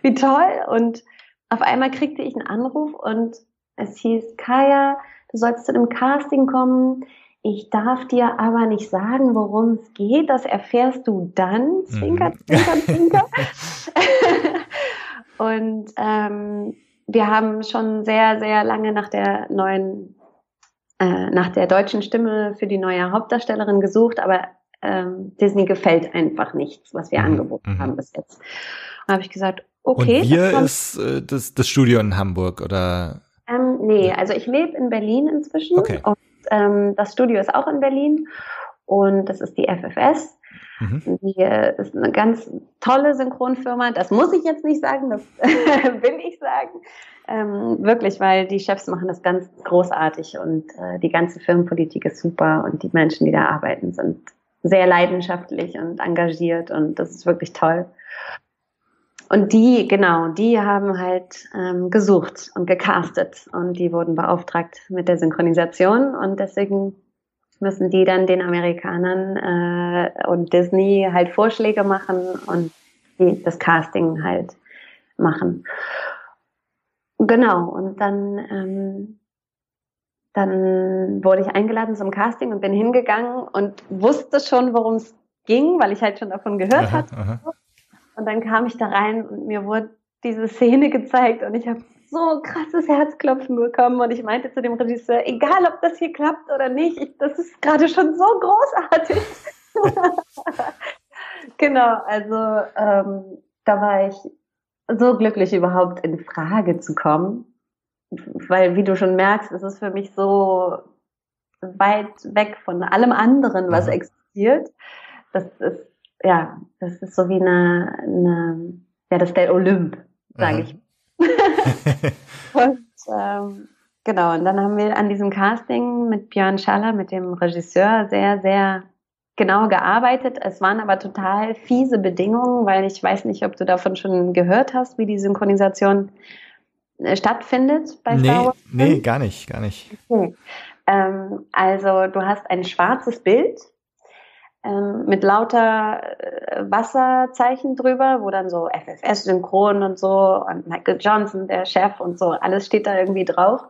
wie toll. Und auf einmal kriegte ich einen Anruf und es hieß, Kaya, du sollst zu dem Casting kommen. Ich darf dir aber nicht sagen, worum es geht. Das erfährst du dann. Zwinker, mhm. zwinker, zwinker. und ähm, wir haben schon sehr, sehr lange nach der neuen äh, nach der deutschen Stimme für die neue Hauptdarstellerin gesucht, aber ähm, Disney gefällt einfach nichts, was wir mhm. angeboten mhm. haben bis jetzt. Und habe ich gesagt, okay. Und hier ist äh, das, das Studio in Hamburg oder? Ähm, nee, also ich lebe in Berlin inzwischen okay. und ähm, das Studio ist auch in Berlin und das ist die FFS. Mhm. Die ist eine ganz tolle Synchronfirma. Das muss ich jetzt nicht sagen, das will ich sagen. Ähm, wirklich, weil die Chefs machen das ganz großartig und äh, die ganze Firmenpolitik ist super und die Menschen, die da arbeiten, sind sehr leidenschaftlich und engagiert und das ist wirklich toll. Und die, genau, die haben halt ähm, gesucht und gecastet und die wurden beauftragt mit der Synchronisation und deswegen müssen die dann den Amerikanern äh, und Disney halt Vorschläge machen und die, das Casting halt machen. Genau, und dann, ähm, dann wurde ich eingeladen zum Casting und bin hingegangen und wusste schon, worum es ging, weil ich halt schon davon gehört aha, hatte. Aha. Und dann kam ich da rein und mir wurde diese Szene gezeigt und ich habe so krasses Herzklopfen bekommen und ich meinte zu dem Regisseur, egal ob das hier klappt oder nicht, ich, das ist gerade schon so großartig. genau, also ähm, da war ich so glücklich, überhaupt in Frage zu kommen. Weil, wie du schon merkst, es ist für mich so weit weg von allem anderen, was existiert. Das ist, ja, das ist so wie eine, eine ja, das ist der Olymp, sage ich. und ähm, genau, und dann haben wir an diesem Casting mit Björn Schaller, mit dem Regisseur, sehr, sehr genau gearbeitet. Es waren aber total fiese Bedingungen, weil ich weiß nicht, ob du davon schon gehört hast, wie die Synchronisation äh, stattfindet bei nee, Star Wars. Nee, gar nicht, gar nicht. Okay. Ähm, also du hast ein schwarzes Bild ähm, mit lauter äh, Wasserzeichen drüber, wo dann so FFS-Synchron und so und Michael Johnson, der Chef und so, alles steht da irgendwie drauf.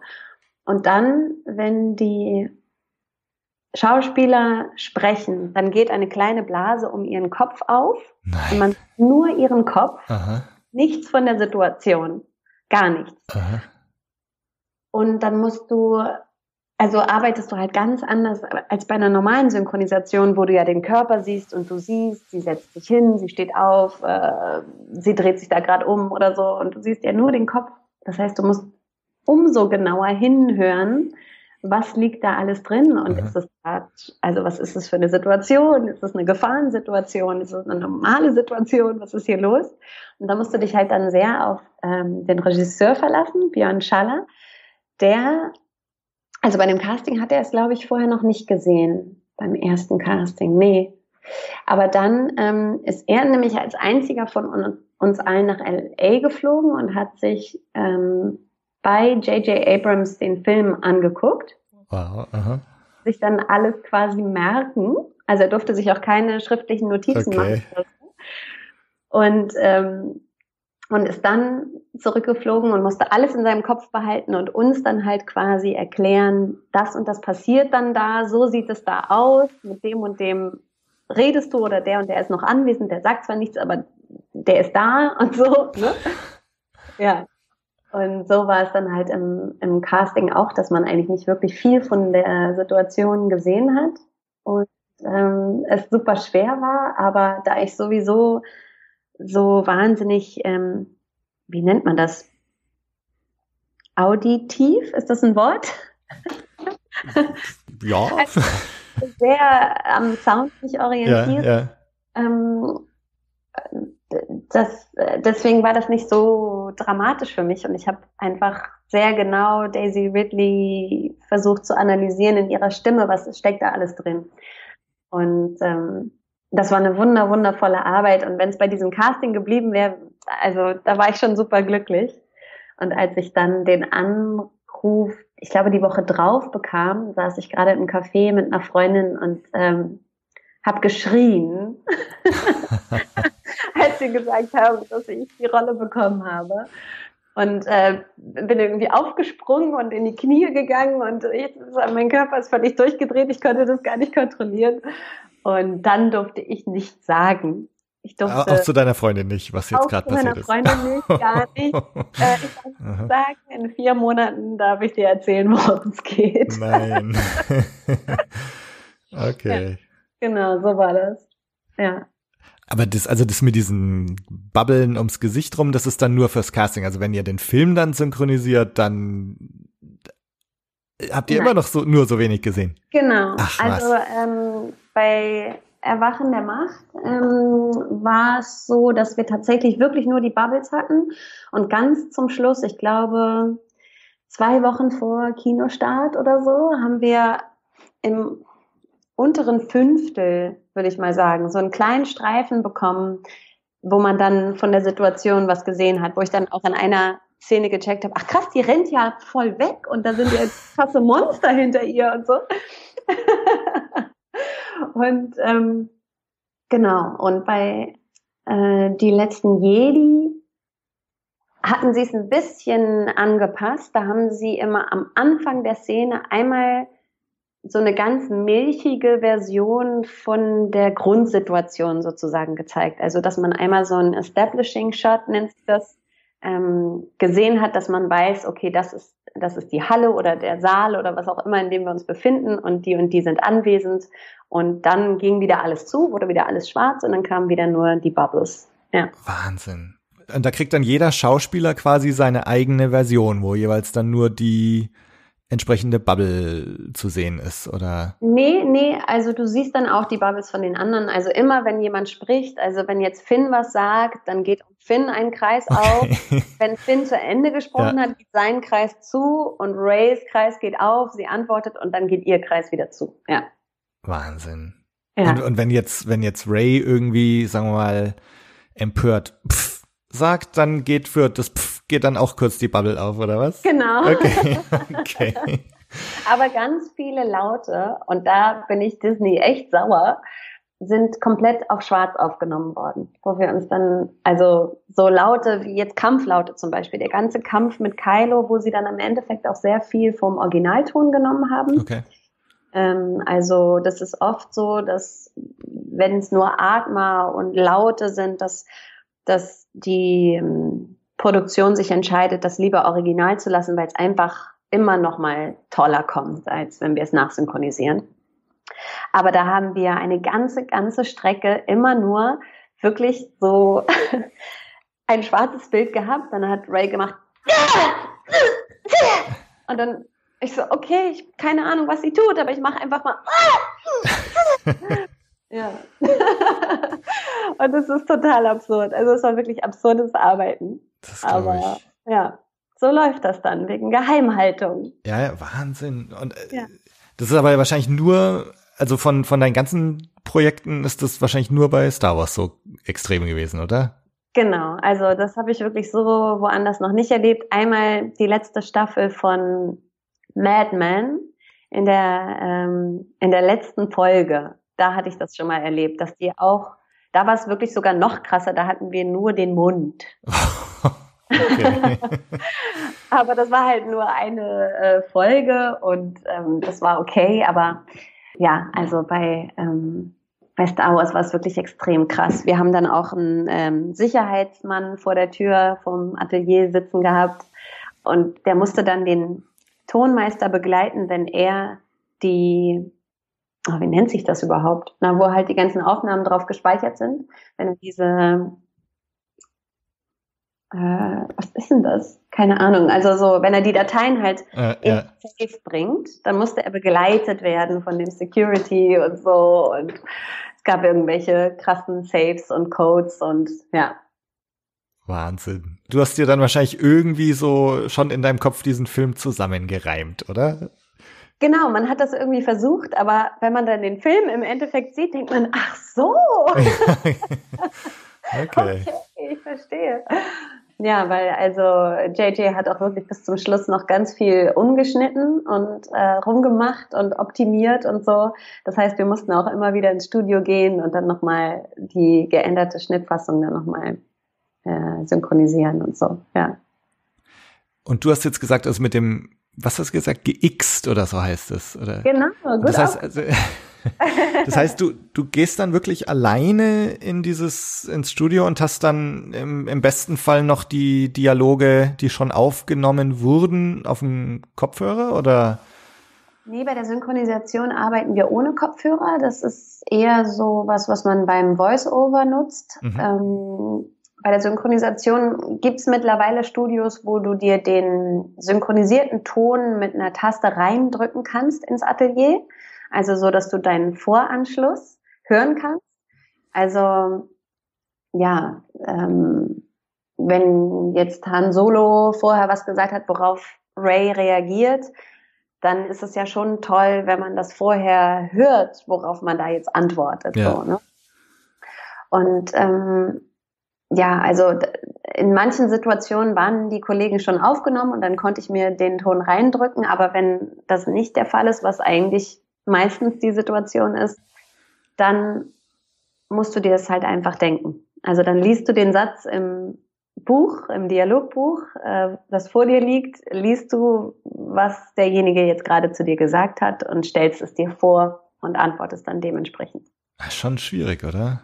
Und dann, wenn die Schauspieler sprechen, dann geht eine kleine Blase um ihren Kopf auf Nein. und man nur ihren Kopf, Aha. nichts von der Situation, gar nichts. Aha. Und dann musst du, also arbeitest du halt ganz anders als bei einer normalen Synchronisation, wo du ja den Körper siehst und du siehst, sie setzt sich hin, sie steht auf, äh, sie dreht sich da gerade um oder so und du siehst ja nur den Kopf. Das heißt, du musst umso genauer hinhören, was liegt da alles drin und mhm. ist es grad, also was ist es für eine Situation? Ist es eine Gefahrensituation? Ist es eine normale Situation? Was ist hier los? Und da musst du dich halt dann sehr auf ähm, den Regisseur verlassen, Björn Schaller, der, also bei dem Casting hat er es, glaube ich, vorher noch nicht gesehen, beim ersten Casting, nee. Aber dann ähm, ist er nämlich als einziger von uns allen nach LA geflogen und hat sich ähm, bei J.J. Abrams den Film angeguckt. Wow, aha. sich dann alles quasi merken. Also er durfte sich auch keine schriftlichen Notizen Okay. machen. Und, ähm, und ist dann zurückgeflogen und musste alles in seinem Kopf behalten und uns dann halt quasi erklären, das und das passiert dann da, so sieht es da aus, mit dem und dem redest du oder der und der ist noch anwesend, der sagt zwar nichts, aber der ist da und so. Ne? Ja. Und so war es dann halt im, im Casting auch, dass man eigentlich nicht wirklich viel von der Situation gesehen hat und ähm, es super schwer war, aber da ich sowieso so wahnsinnig, ähm, wie nennt man das? Auditiv, ist das ein Wort? Ja. Sehr am Sound mich ja, orientiert. ja. Ähm, das, deswegen war das nicht so dramatisch für mich und ich habe einfach sehr genau Daisy Ridley versucht zu analysieren in ihrer Stimme, was steckt da alles drin. Und ähm, das war eine wunder, wundervolle Arbeit und wenn es bei diesem Casting geblieben wäre, also da war ich schon super glücklich. Und als ich dann den Anruf, ich glaube die Woche drauf bekam, saß ich gerade im Café mit einer Freundin und ähm, habe geschrien, als sie gesagt haben, dass ich die Rolle bekommen habe. Und äh, bin irgendwie aufgesprungen und in die Knie gegangen und ist mein Körper ist völlig durchgedreht. Ich konnte das gar nicht kontrollieren. Und dann durfte ich nichts sagen. Ich durfte Auch zu deiner Freundin nicht, was jetzt auch gerade zu meiner passiert ist. Freundin nicht, gar nicht. Äh, ich nicht sagen, in vier Monaten darf ich dir erzählen, worum es geht. Nein. okay. Genau, so war das. Ja. Aber das, also das mit diesen Babbeln ums Gesicht rum, das ist dann nur fürs Casting. Also wenn ihr den Film dann synchronisiert, dann habt ihr Nein. immer noch so nur so wenig gesehen. Genau. Ach, also ähm, bei Erwachen der Macht ähm, war es so, dass wir tatsächlich wirklich nur die Bubbles hatten und ganz zum Schluss, ich glaube zwei Wochen vor Kinostart oder so, haben wir im unteren Fünftel, würde ich mal sagen, so einen kleinen Streifen bekommen, wo man dann von der Situation was gesehen hat, wo ich dann auch in einer Szene gecheckt habe, ach krass, die rennt ja voll weg und da sind ja jetzt krasse Monster hinter ihr und so. und ähm, genau, und bei äh, die letzten Jedi hatten sie es ein bisschen angepasst. Da haben sie immer am Anfang der Szene einmal so eine ganz milchige Version von der Grundsituation sozusagen gezeigt. Also, dass man einmal so ein Establishing Shot nennt das, ähm, gesehen hat, dass man weiß, okay, das ist, das ist die Halle oder der Saal oder was auch immer, in dem wir uns befinden und die und die sind anwesend. Und dann ging wieder alles zu, wurde wieder alles schwarz und dann kamen wieder nur die Bubbles. Ja. Wahnsinn. Und da kriegt dann jeder Schauspieler quasi seine eigene Version, wo jeweils dann nur die entsprechende Bubble zu sehen ist, oder? Nee, nee, also du siehst dann auch die Bubbles von den anderen. Also immer, wenn jemand spricht, also wenn jetzt Finn was sagt, dann geht um Finn ein Kreis auf. Okay. Wenn Finn zu Ende gesprochen Ja. hat, geht sein Kreis zu und Rays Kreis geht auf, sie antwortet und dann geht ihr Kreis wieder zu. Ja. Wahnsinn. Ja. Und, und wenn jetzt, wenn jetzt Ray irgendwie, sagen wir mal, empört pff, sagt, dann geht für das pff, geht dann auch kurz die Bubble auf, oder was? Genau. Okay, okay. Aber ganz viele Laute, und da bin ich Disney echt sauer, sind komplett auf schwarz aufgenommen worden. Wo wir uns dann, also so Laute wie jetzt Kampflaute zum Beispiel, der ganze Kampf mit Kylo, wo sie dann im Endeffekt auch sehr viel vom Originalton genommen haben. Okay. Ähm, also das ist oft so, dass wenn es nur Atmer und Laute sind, dass, dass die ähm, Produktion sich entscheidet, das lieber original zu lassen, weil es einfach immer noch mal toller kommt, als wenn wir es nachsynchronisieren. Aber da haben wir eine ganze, ganze Strecke immer nur wirklich so ein schwarzes Bild gehabt. Dann hat Ray gemacht und dann ich so, okay, ich keine Ahnung, was sie tut, aber ich mache einfach mal. ja. und es ist total absurd. Also es war wirklich absurdes Arbeiten. Das Aber ich. ja, so läuft das dann wegen Geheimhaltung. Ja, ja, Wahnsinn. Und äh, Ja. das ist aber wahrscheinlich nur, also von, von deinen ganzen Projekten ist das wahrscheinlich nur bei Star Wars so extrem gewesen, oder? Genau, also das habe ich wirklich so woanders noch nicht erlebt. Einmal die letzte Staffel von Mad Men, in der, ähm, in der letzten Folge, da hatte ich das schon mal erlebt, dass die auch, da war es wirklich sogar noch krasser, da hatten wir nur den Mund. aber das war halt nur eine äh, Folge und ähm, das war okay, aber ja, also bei, ähm, bei Star Wars war es wirklich extrem krass. Wir haben dann auch einen ähm, Sicherheitsmann vor der Tür vom Atelier sitzen gehabt und der musste dann den Tonmeister begleiten, wenn er die, oh, wie nennt sich das überhaupt? Na, wo halt die ganzen Aufnahmen drauf gespeichert sind, wenn er diese äh, was ist denn das? Keine Ahnung. Also so, wenn er die Dateien halt äh, in ja. Safe bringt, dann musste er begleitet werden von dem Security und so und es gab irgendwelche krassen Saves und Codes und ja. Wahnsinn. Du hast dir dann wahrscheinlich irgendwie so schon in deinem Kopf diesen Film zusammengereimt, oder? Genau, man hat das irgendwie versucht, aber wenn man dann den Film im Endeffekt sieht, denkt man, ach so. okay. okay, ich verstehe. Ja, weil also JJ hat auch wirklich bis zum Schluss noch ganz viel umgeschnitten und äh, rumgemacht und optimiert und so. Das heißt, wir mussten auch immer wieder ins Studio gehen und dann nochmal die geänderte Schnittfassung dann nochmal äh, synchronisieren und so, ja. Und du hast jetzt gesagt, also mit dem, was hast du gesagt, geixt oder so heißt es, oder? Genau, gut. Das heißt, also, das heißt, du, du gehst dann wirklich alleine in dieses, ins Studio und hast dann im, im besten Fall noch die Dialoge, die schon aufgenommen wurden, auf dem Kopfhörer oder? Nee, bei der Synchronisation arbeiten wir ohne Kopfhörer. Das ist eher so was, was man beim Voice-Over nutzt. Mhm. Ähm, bei der Synchronisation gibt es mittlerweile Studios, wo du dir den synchronisierten Ton mit einer Taste reindrücken kannst ins Atelier. Also so, dass du deinen Voranschluss hören kannst. Also ja, ähm, wenn jetzt Han Solo vorher was gesagt hat, worauf Ray reagiert, dann ist es ja schon toll, wenn man das vorher hört, worauf man da jetzt antwortet. Ja. So, ne? Und ähm, ja, also in manchen Situationen waren die Kollegen schon aufgenommen und dann konnte ich mir den Ton reindrücken, aber wenn das nicht der Fall ist, was eigentlich meistens die Situation ist, dann musst du dir das halt einfach denken. Also dann liest du den Satz im Buch, im Dialogbuch, äh, das vor dir liegt, liest du, was derjenige jetzt gerade zu dir gesagt hat und stellst es dir vor und antwortest dann dementsprechend. Schon schwierig, oder?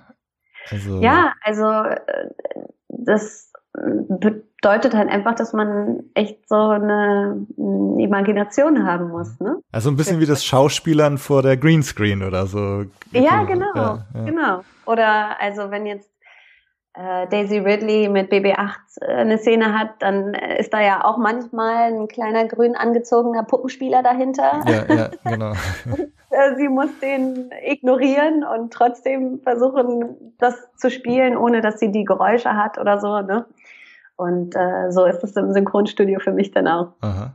Also ja, also äh, das bedeutet halt einfach, dass man echt so eine Imagination haben muss. Ne? Also ein bisschen wie das Schauspielern vor der Greenscreen oder so. Ja, genau, ja, ja. genau. Oder also wenn jetzt äh, Daisy Ridley mit BB8 äh, eine Szene hat, dann ist da ja auch manchmal ein kleiner grün angezogener Puppenspieler dahinter. Ja, ja, genau. Äh, sie muss den ignorieren und trotzdem versuchen, das zu spielen, ohne dass sie die Geräusche hat oder so. Ne? Und äh, so ist es im Synchronstudio für mich dann auch. Aha.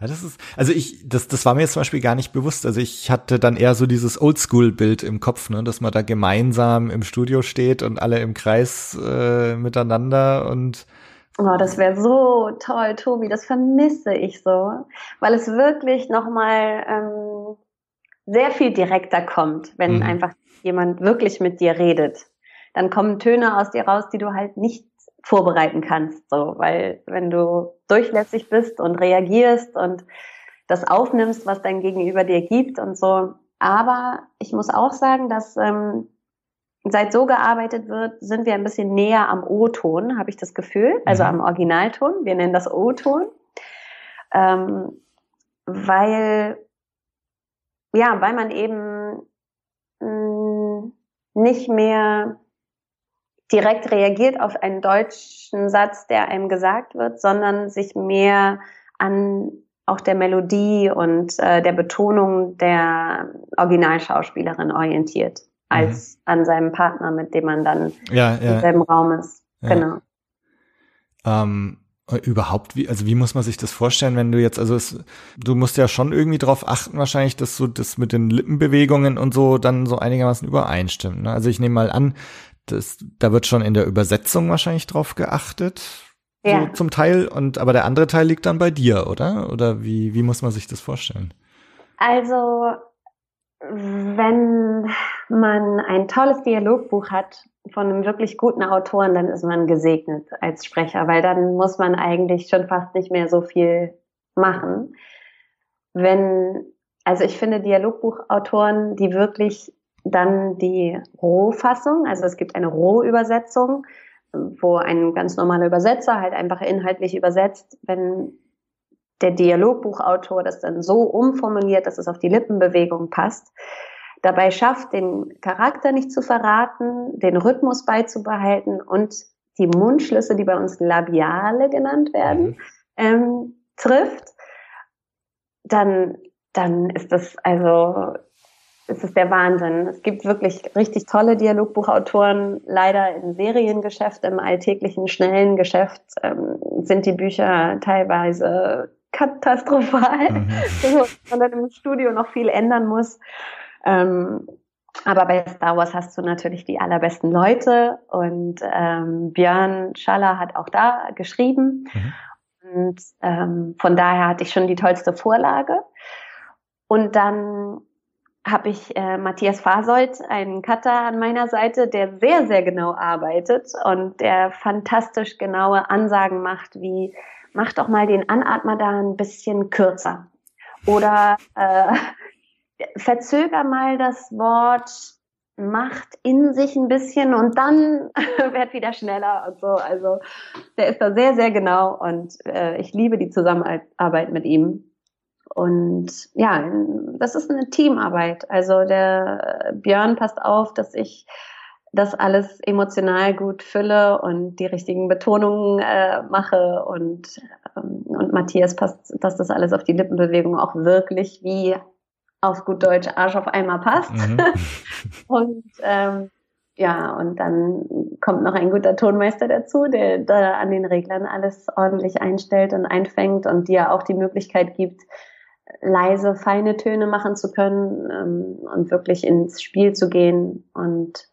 Ja, das ist, also ich, das, das war mir jetzt zum Beispiel gar nicht bewusst. Also ich hatte dann eher so dieses Oldschool-Bild im Kopf, ne, dass man da gemeinsam im Studio steht und alle im Kreis äh, miteinander und Oh, das wäre so toll, Tobi. Das vermisse ich so, weil es wirklich nochmal ähm, sehr viel direkter kommt, wenn mhm. einfach jemand wirklich mit dir redet. Dann kommen Töne aus dir raus, die du halt nicht vorbereiten kannst, so, weil wenn du durchlässig bist und reagierst und das aufnimmst, was dein Gegenüber dir gibt und so. Aber ich muss auch sagen, dass ähm, seit so gearbeitet wird, sind wir ein bisschen näher am O-Ton, habe ich das Gefühl, also mhm. am Originalton. Wir nennen das O-Ton, ähm, weil ja, weil man eben mh, mm, nicht mehr direkt reagiert auf einen deutschen Satz, der einem gesagt wird, sondern sich mehr an auch der Melodie und äh, der Betonung der Originalschauspielerin orientiert, als mhm. an seinem Partner, mit dem man dann ja, ja. im selben Raum ist. Ja. Genau. Ähm, überhaupt, wie, also wie muss man sich das vorstellen, wenn du jetzt, also es, du musst ja schon irgendwie darauf achten, wahrscheinlich, dass so das mit den Lippenbewegungen und so dann so einigermaßen übereinstimmt. Ne? Also ich nehme mal an, das, da wird schon in der Übersetzung wahrscheinlich drauf geachtet. Ja. So zum Teil. Und aber der andere Teil liegt dann bei dir, oder? Oder wie, wie muss man sich das vorstellen? Also, wenn man ein tolles Dialogbuch hat von einem wirklich guten Autoren, dann ist man gesegnet als Sprecher, weil dann muss man eigentlich schon fast nicht mehr so viel machen. Wenn, also ich finde Dialogbuchautoren, die wirklich dann die Rohfassung, also es gibt eine Rohübersetzung, wo ein ganz normaler Übersetzer halt einfach inhaltlich übersetzt, wenn der Dialogbuchautor das dann so umformuliert, dass es auf die Lippenbewegung passt, dabei schafft, den Charakter nicht zu verraten, den Rhythmus beizubehalten und die Mundschlüsse, die bei uns Labiale genannt werden, mhm. ähm, trifft, dann, dann ist das also, ist es der Wahnsinn. Es gibt wirklich richtig tolle Dialogbuchautoren. Leider im Seriengeschäft, im alltäglichen, schnellen Geschäft ähm, sind die Bücher teilweise katastrophal, mhm. wo man dann im Studio noch viel ändern muss. Ähm, aber bei Star Wars hast du natürlich die allerbesten Leute und ähm, Björn Schaller hat auch da geschrieben. Mhm. Und ähm, von daher hatte ich schon die tollste Vorlage. Und dann habe ich äh, Matthias Fasold, einen Cutter an meiner Seite, der sehr, sehr genau arbeitet und der fantastisch genaue Ansagen macht, wie mach doch mal den Anatmer da ein bisschen kürzer. Oder äh, verzöger mal das Wort Macht in sich ein bisschen und dann wird wieder schneller und so. Also der ist da sehr, sehr genau und äh, ich liebe die Zusammenarbeit mit ihm. Und ja, das ist eine Teamarbeit. Also der Björn passt auf, dass ich das alles emotional gut fülle und die richtigen Betonungen äh, mache und, ähm, und Matthias passt, dass das alles auf die Lippenbewegung auch wirklich wie auf gut Deutsch Arsch auf einmal passt. Mhm. und ähm, ja, und dann kommt noch ein guter Tonmeister dazu, der da an den Reglern alles ordentlich einstellt und einfängt und dir auch die Möglichkeit gibt, leise, feine Töne machen zu können ähm, und wirklich ins Spiel zu gehen und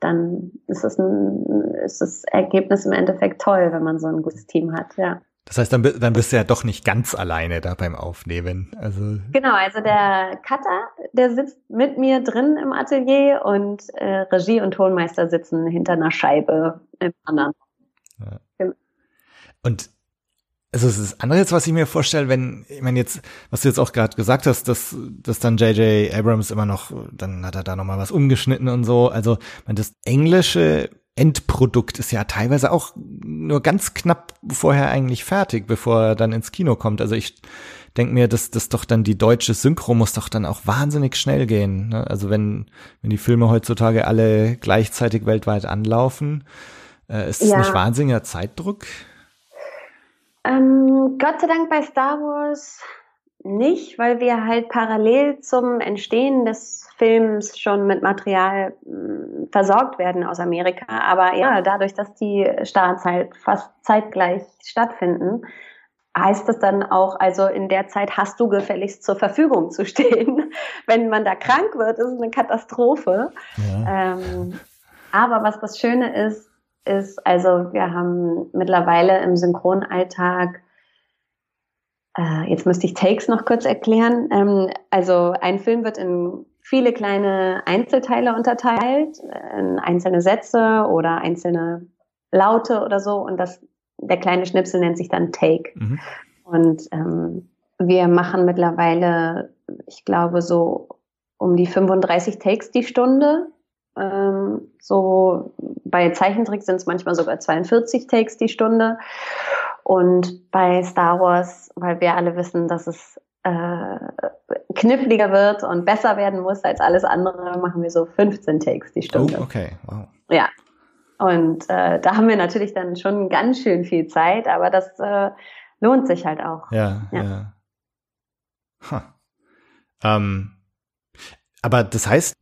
dann ist es ein, ist das Ergebnis im Endeffekt toll, wenn man so ein gutes Team hat, ja. Das heißt, dann, dann bist du ja doch nicht ganz alleine da beim Aufnehmen. Also genau, also der Cutter, der sitzt mit mir drin im Atelier und äh, Regie und Tonmeister sitzen hinter einer Scheibe im anderen. Ja. Genau. Und also das andere jetzt, was ich mir vorstelle, wenn, ich meine jetzt, was du jetzt auch gerade gesagt hast, dass, dass dann J.J. Abrams immer noch, dann hat er da nochmal was umgeschnitten und so. Also, man, das englische Endprodukt ist ja teilweise auch nur ganz knapp vorher eigentlich fertig, bevor er dann ins Kino kommt. Also ich denke mir, dass das doch dann die deutsche Synchro muss doch dann auch wahnsinnig schnell gehen. Ne? Also wenn, wenn die Filme heutzutage alle gleichzeitig weltweit anlaufen, äh, ist das ja. nicht wahnsinniger Zeitdruck? Ähm, Gott sei Dank bei Star Wars nicht, weil wir halt parallel zum Entstehen des Films schon mit Material äh, versorgt werden aus Amerika. Aber ja, dadurch, dass die Starts halt fast zeitgleich stattfinden, heißt es dann auch, also in der Zeit hast du gefälligst zur Verfügung zu stehen. Wenn man da krank wird, ist es eine Katastrophe. Ja. Ähm, aber was das Schöne ist, ist, also wir haben mittlerweile im Synchronalltag, äh, jetzt müsste ich Takes noch kurz erklären, ähm, also ein Film wird in viele kleine Einzelteile unterteilt, in einzelne Sätze oder einzelne Laute oder so und das, der kleine Schnipsel nennt sich dann Take. Mhm. Und ähm, wir machen mittlerweile, ich glaube, so um die 35 Takes die Stunde ähm, so bei Zeichentrick sind es manchmal sogar 42 Takes die Stunde. Und bei Star Wars, weil wir alle wissen, dass es äh, kniffliger wird und besser werden muss als alles andere, machen wir so 15 Takes die Stunde. Oh, okay, wow. Ja. Und äh, da haben wir natürlich dann schon ganz schön viel Zeit, aber das äh, lohnt sich halt auch. Ja, ja. ja. Huh. Ähm, aber das heißt,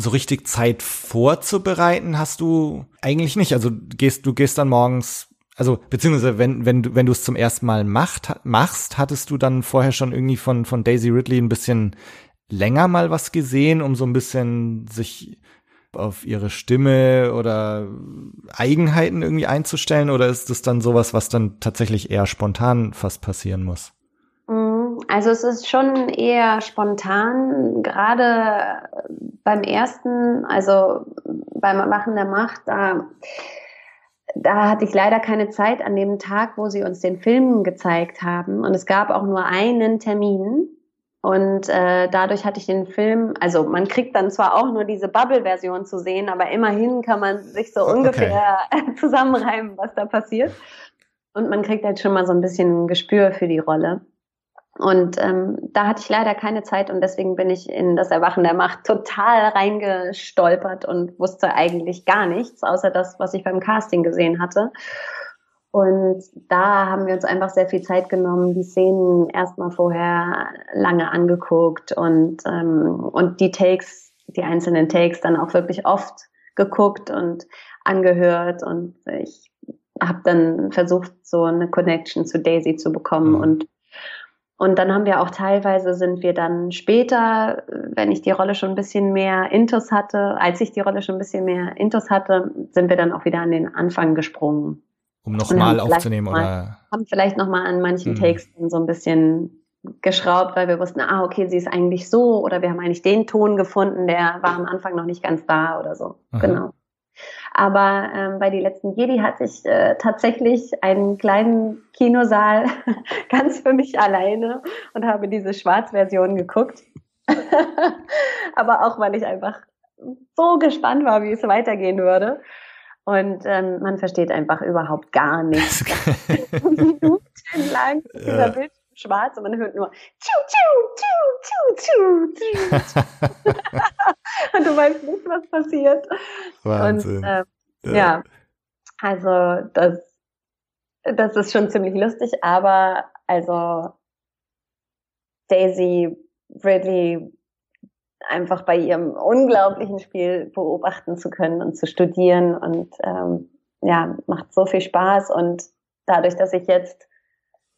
so richtig Zeit vorzubereiten hast du eigentlich nicht. Also gehst du gehst dann morgens, also beziehungsweise wenn wenn du wenn du es zum ersten Mal macht, machst, hattest du dann vorher schon irgendwie von von Daisy Ridley ein bisschen länger mal was gesehen, um so ein bisschen sich auf ihre Stimme oder Eigenheiten irgendwie einzustellen oder ist das dann sowas, was dann tatsächlich eher spontan fast passieren muss? Also es ist schon eher spontan, gerade beim ersten, also beim Machen der Macht, da, da hatte ich leider keine Zeit an dem Tag, wo sie uns den Film gezeigt haben. Und es gab auch nur einen Termin. Und äh, dadurch hatte ich den Film, also man kriegt dann zwar auch nur diese Bubble-Version zu sehen, aber immerhin kann man sich so ungefähr okay. zusammenreimen, was da passiert. Und man kriegt halt schon mal so ein bisschen ein Gespür für die Rolle. Und ähm, da hatte ich leider keine Zeit und deswegen bin ich in das Erwachen der Macht total reingestolpert und wusste eigentlich gar nichts, außer das, was ich beim Casting gesehen hatte. Und da haben wir uns einfach sehr viel Zeit genommen, die Szenen erstmal vorher lange angeguckt und, ähm, und die Takes, die einzelnen Takes dann auch wirklich oft geguckt und angehört. Und ich habe dann versucht, so eine Connection zu Daisy zu bekommen mhm. und und dann haben wir auch teilweise sind wir dann später, wenn ich die Rolle schon ein bisschen mehr Intus hatte, als ich die Rolle schon ein bisschen mehr Intus hatte, sind wir dann auch wieder an den Anfang gesprungen. Um nochmal aufzunehmen mal, oder? Haben vielleicht nochmal an manchen hm. Takes so ein bisschen geschraubt, weil wir wussten, ah, okay, sie ist eigentlich so oder wir haben eigentlich den Ton gefunden, der war am Anfang noch nicht ganz da oder so. Aha. Genau. Aber ähm, bei die letzten Jedi hatte ich äh, tatsächlich einen kleinen Kinosaal ganz für mich alleine und habe diese Schwarzversion geguckt. Aber auch, weil ich einfach so gespannt war, wie es weitergehen würde. Und ähm, man versteht einfach überhaupt gar nichts. Minuten lang dieser ja. Bildschirm schwarz und man hört nur tschu, tschu, tschu, tschu, tschu. und du weißt nicht, was passiert. Wahnsinn. Und, äh, ja. ja, also das, das ist schon ziemlich lustig, aber also Daisy Ridley einfach bei ihrem unglaublichen Spiel beobachten zu können und zu studieren und ähm, ja, macht so viel Spaß und dadurch, dass ich jetzt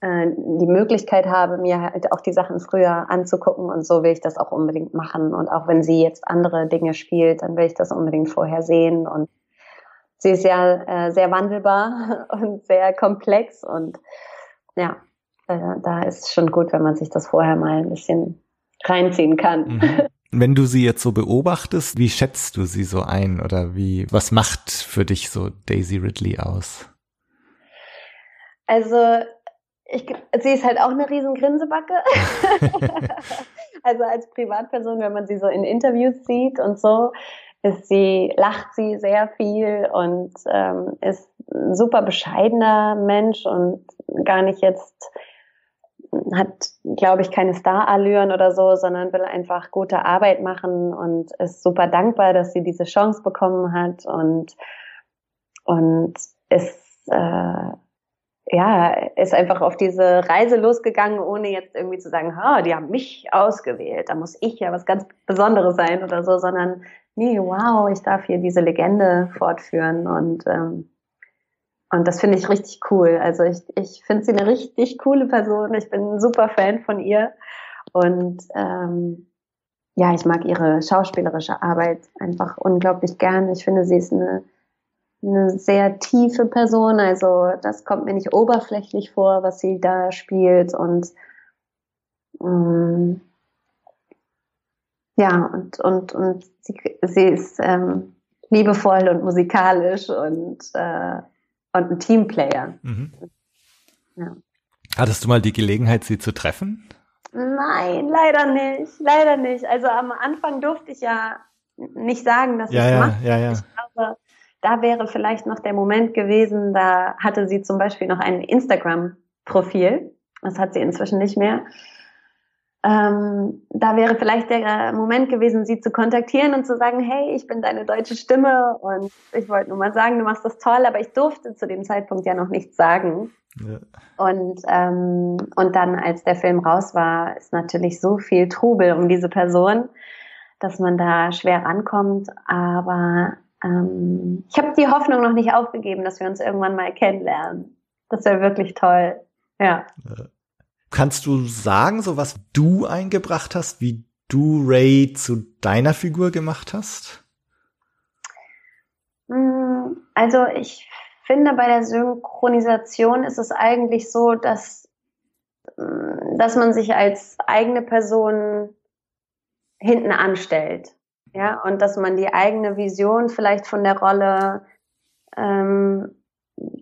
äh, die Möglichkeit habe, mir halt auch die Sachen früher anzugucken und so will ich das auch unbedingt machen. Und auch wenn sie jetzt andere Dinge spielt, dann will ich das unbedingt vorher sehen. Und sie ist ja äh, sehr wandelbar und sehr komplex und ja, äh, da ist schon gut, wenn man sich das vorher mal ein bisschen reinziehen kann. Mhm. Wenn du sie jetzt so beobachtest, wie schätzt du sie so ein oder wie, was macht für dich so Daisy Ridley aus? Also ich, sie ist halt auch eine riesen Grinsebacke. also als Privatperson, wenn man sie so in Interviews sieht und so, ist sie, lacht sie sehr viel und ähm, ist ein super bescheidener Mensch und gar nicht jetzt, hat, glaube ich, keine Starallüren oder so, sondern will einfach gute Arbeit machen und ist super dankbar, dass sie diese Chance bekommen hat und, und ist, äh, ja, ist einfach auf diese Reise losgegangen, ohne jetzt irgendwie zu sagen, ha, die haben mich ausgewählt, da muss ich ja was ganz Besonderes sein oder so, sondern nee, wow, ich darf hier diese Legende fortführen und ähm, und das finde ich richtig cool. Also ich, ich finde sie eine richtig coole Person. Ich bin ein super Fan von ihr und ähm, ja, ich mag ihre schauspielerische Arbeit einfach unglaublich gern. Ich finde, sie ist eine eine sehr tiefe Person. Also das kommt mir nicht oberflächlich vor, was sie da spielt und ähm, ja und und und sie, sie ist ähm, liebevoll und musikalisch und äh, und ein Teamplayer. Mhm. Ja. Hattest du mal die Gelegenheit, sie zu treffen? Nein, leider nicht, leider nicht. Also am Anfang durfte ich ja nicht sagen, dass ja, ich ja, mache. Ja, ja. Ich da wäre vielleicht noch der Moment gewesen, da hatte sie zum Beispiel noch ein Instagram-Profil. Das hat sie inzwischen nicht mehr. Ähm, da wäre vielleicht der Moment gewesen, sie zu kontaktieren und zu sagen, hey, ich bin deine deutsche Stimme und ich wollte nur mal sagen, du machst das toll, aber ich durfte zu dem Zeitpunkt ja noch nichts sagen. Ja. Und, ähm, und dann, als der Film raus war, ist natürlich so viel Trubel um diese Person, dass man da schwer rankommt. Aber ähm, ich habe die Hoffnung noch nicht aufgegeben, dass wir uns irgendwann mal kennenlernen. Das wäre wirklich toll. Ja. Kannst du sagen, so was du eingebracht hast, wie du Ray zu deiner Figur gemacht hast? Mm, also ich finde, bei der Synchronisation ist es eigentlich so, dass mm, dass man sich als eigene Person hinten anstellt. Ja, und dass man die eigene Vision vielleicht von der Rolle, ähm,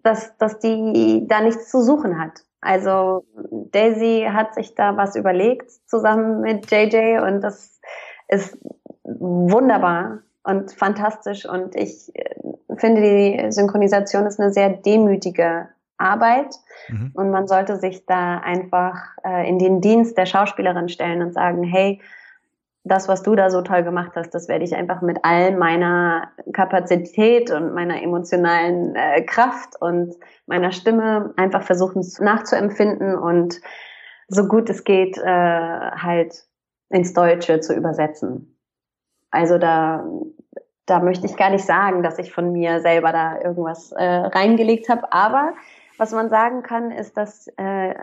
dass, dass die da nichts zu suchen hat. Also Daisy hat sich da was überlegt zusammen mit JJ und das ist wunderbar und fantastisch und ich äh, finde die Synchronisation ist eine sehr demütige Arbeit mhm. und man sollte sich da einfach äh, in den Dienst der Schauspielerin stellen und sagen, hey, das, was du da so toll gemacht hast, das werde ich einfach mit all meiner Kapazität und meiner emotionalen äh, Kraft und meiner Stimme einfach versuchen nachzuempfinden und so gut es geht äh, halt ins Deutsche zu übersetzen. Also da, da möchte ich gar nicht sagen, dass ich von mir selber da irgendwas äh, reingelegt habe. Aber was man sagen kann, ist, dass äh,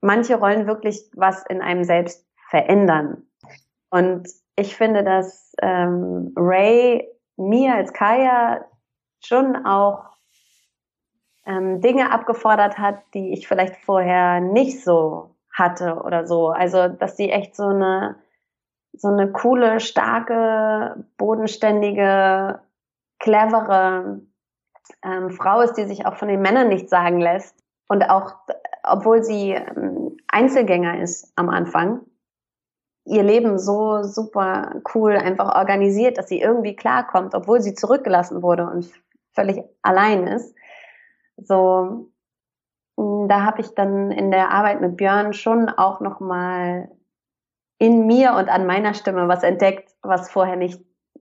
manche Rollen wirklich was in einem selbst verändern. Und ich finde, dass ähm, Ray mir als Kaya schon auch ähm, Dinge abgefordert hat, die ich vielleicht vorher nicht so hatte oder so. Also, dass sie echt so eine so eine coole, starke, bodenständige, clevere ähm, Frau ist, die sich auch von den Männern nicht sagen lässt. Und auch, obwohl sie ähm, Einzelgänger ist am Anfang, ihr Leben so super cool einfach organisiert, dass sie irgendwie klarkommt, obwohl sie zurückgelassen wurde und völlig allein ist. So, mm, da habe ich dann in der Arbeit mit Björn schon auch noch mal in mir und an meiner Stimme was entdeckt, was vorher nicht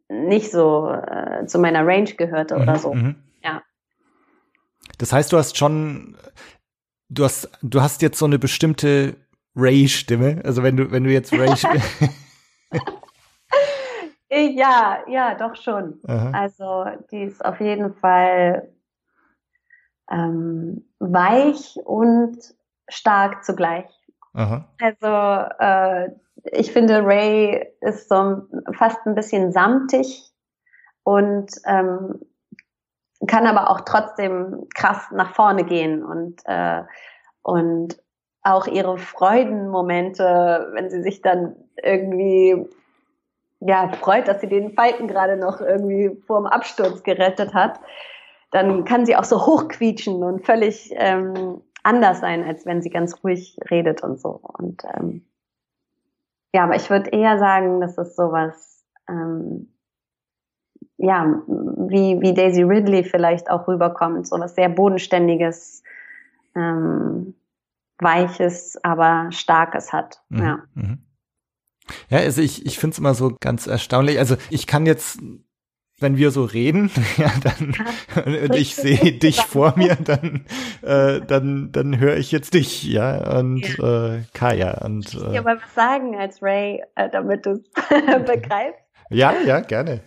nicht so äh, zu meiner Range gehörte oder mhm, so. Mhm. Ja. Das heißt, du hast schon, du hast, du hast jetzt so eine bestimmte Ray-Stimme. Also wenn du, wenn du jetzt Ray. ja, ja, doch schon. Aha. Also die ist auf jeden Fall ähm, weich und stark zugleich. Aha. Also äh, ich finde, Ray ist so fast ein bisschen samtig und ähm, kann aber auch trotzdem krass nach vorne gehen und äh, und auch ihre Freudenmomente, wenn sie sich dann irgendwie ja freut, dass sie den Falken gerade noch irgendwie vorm Absturz gerettet hat, dann kann sie auch so hochquietschen und völlig ähm, anders sein, als wenn sie ganz ruhig redet und so. Und ähm, ja, aber ich würde eher sagen, dass es sowas, ähm, ja, wie, wie Daisy Ridley vielleicht auch rüberkommt, sowas sehr Bodenständiges, ähm, Weiches, aber Starkes hat. Mhm. Ja. Mhm. Ja, also ich, ich finde es immer so ganz erstaunlich. Also ich kann jetzt, wenn wir so reden, ja, dann und ich sehe dich vor mir, dann, äh, dann, dann höre ich jetzt dich, ja, und ja. Äh, Kaya. Und, äh, ich dir aber was sagen als Ray, äh, damit du es begreifst? Ja, ja, gerne.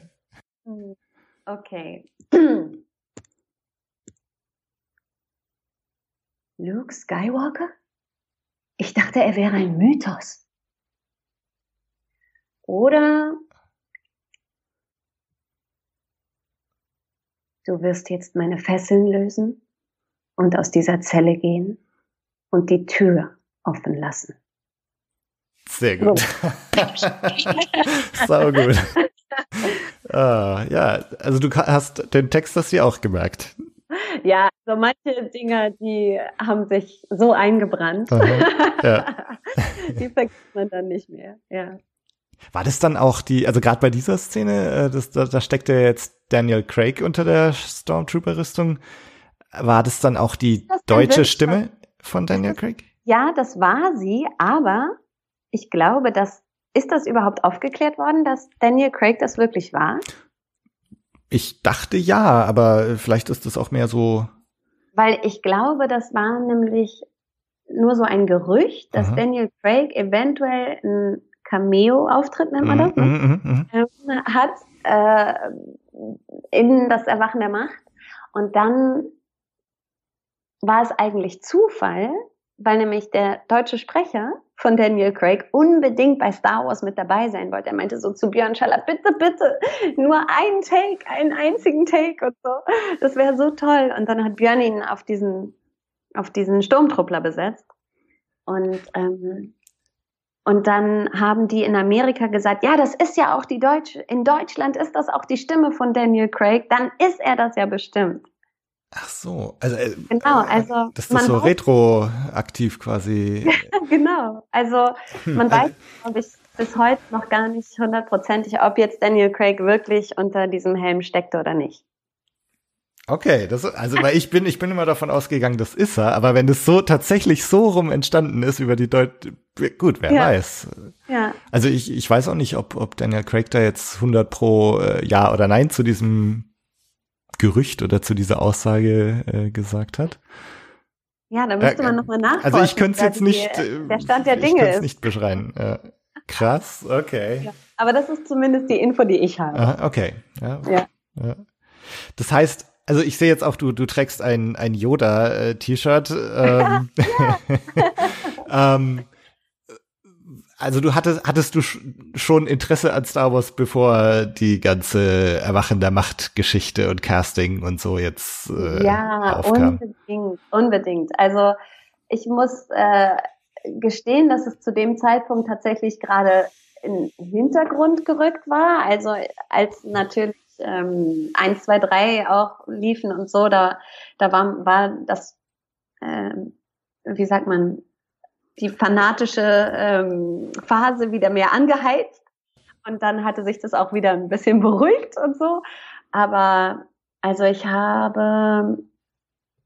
Hm, okay. Luke Skywalker? Ich dachte, er wäre ein Mythos. Oder du wirst jetzt meine Fesseln lösen und aus dieser Zelle gehen und die Tür offen lassen. Sehr gut. Sau gut. ah, ja, also du hast den Text hast du auch gemerkt. Ja, so manche Dinge, die haben sich so eingebrannt. ja. die vergisst man dann nicht mehr, ja. War das dann auch die, also gerade bei dieser Szene, äh, das, da, da steckt ja jetzt Daniel Craig unter der Stormtrooper-Rüstung. War das dann auch die deutsche Stimme von Daniel Craig? Ja, das war sie, aber ich glaube, dass ist das überhaupt aufgeklärt worden, dass Daniel Craig das wirklich war? Ich dachte ja, aber vielleicht ist das auch mehr so. Weil ich glaube, das war nämlich nur so ein Gerücht, dass Aha. Daniel Craig eventuell ein Cameo-Auftritt, nennt man das, ne? mm, mm, mm, hat äh, in das Erwachen der Macht. Und dann war es eigentlich Zufall, weil nämlich der deutsche Sprecher von Daniel Craig unbedingt bei Star Wars mit dabei sein wollte. Er meinte so zu Björn Schaller, bitte, bitte, nur ein Take, einen einzigen Take und so. Das wäre so toll. Und dann hat Björn ihn auf diesen, auf diesen Sturmtruppler besetzt. Und ähm, und dann haben die in Amerika gesagt, ja, das ist ja auch die Deutsche, in Deutschland ist das auch die Stimme von Daniel Craig, dann ist er das ja bestimmt. Ach so, also äh, genau, also das ist so retroaktiv quasi. genau, also man weiß, glaube ich, bis heute noch gar nicht hundertprozentig, ob jetzt Daniel Craig wirklich unter diesem Helm steckte oder nicht. Okay, das, also weil ich bin, ich bin immer davon ausgegangen, das ist er, aber wenn das so tatsächlich so rum entstanden ist über die Deut gut, wer ja. weiß. Ja. Also ich, ich weiß auch nicht, ob, ob Daniel Craig da jetzt 100 pro äh, Ja oder Nein zu diesem Gerücht oder zu dieser Aussage äh, gesagt hat. Ja, da müsste man äh, nochmal nachdenken. Also ich könnte es jetzt nicht, äh, der Stand der Dinge ist. nicht beschreiben. Äh, krass, okay. Ja, aber das ist zumindest die Info, die ich habe. Aha, okay. Ja. ja. ja. Das heißt, also ich sehe jetzt auch, du, du trägst ein, ein Yoda-T-Shirt. Ähm, ähm, also du hattest, hattest du schon Interesse an Star Wars, bevor die ganze Erwachen der Macht-Geschichte und Casting und so jetzt äh, Ja, aufkam. unbedingt, unbedingt. Also ich muss äh, gestehen, dass es zu dem Zeitpunkt tatsächlich gerade in den Hintergrund gerückt war. Also als natürlich ähm, 1, 2, 3 auch liefen und so, da, da war, war das, ähm, wie sagt man, die fanatische ähm, Phase wieder mehr angeheizt. Und dann hatte sich das auch wieder ein bisschen beruhigt und so. Aber also ich habe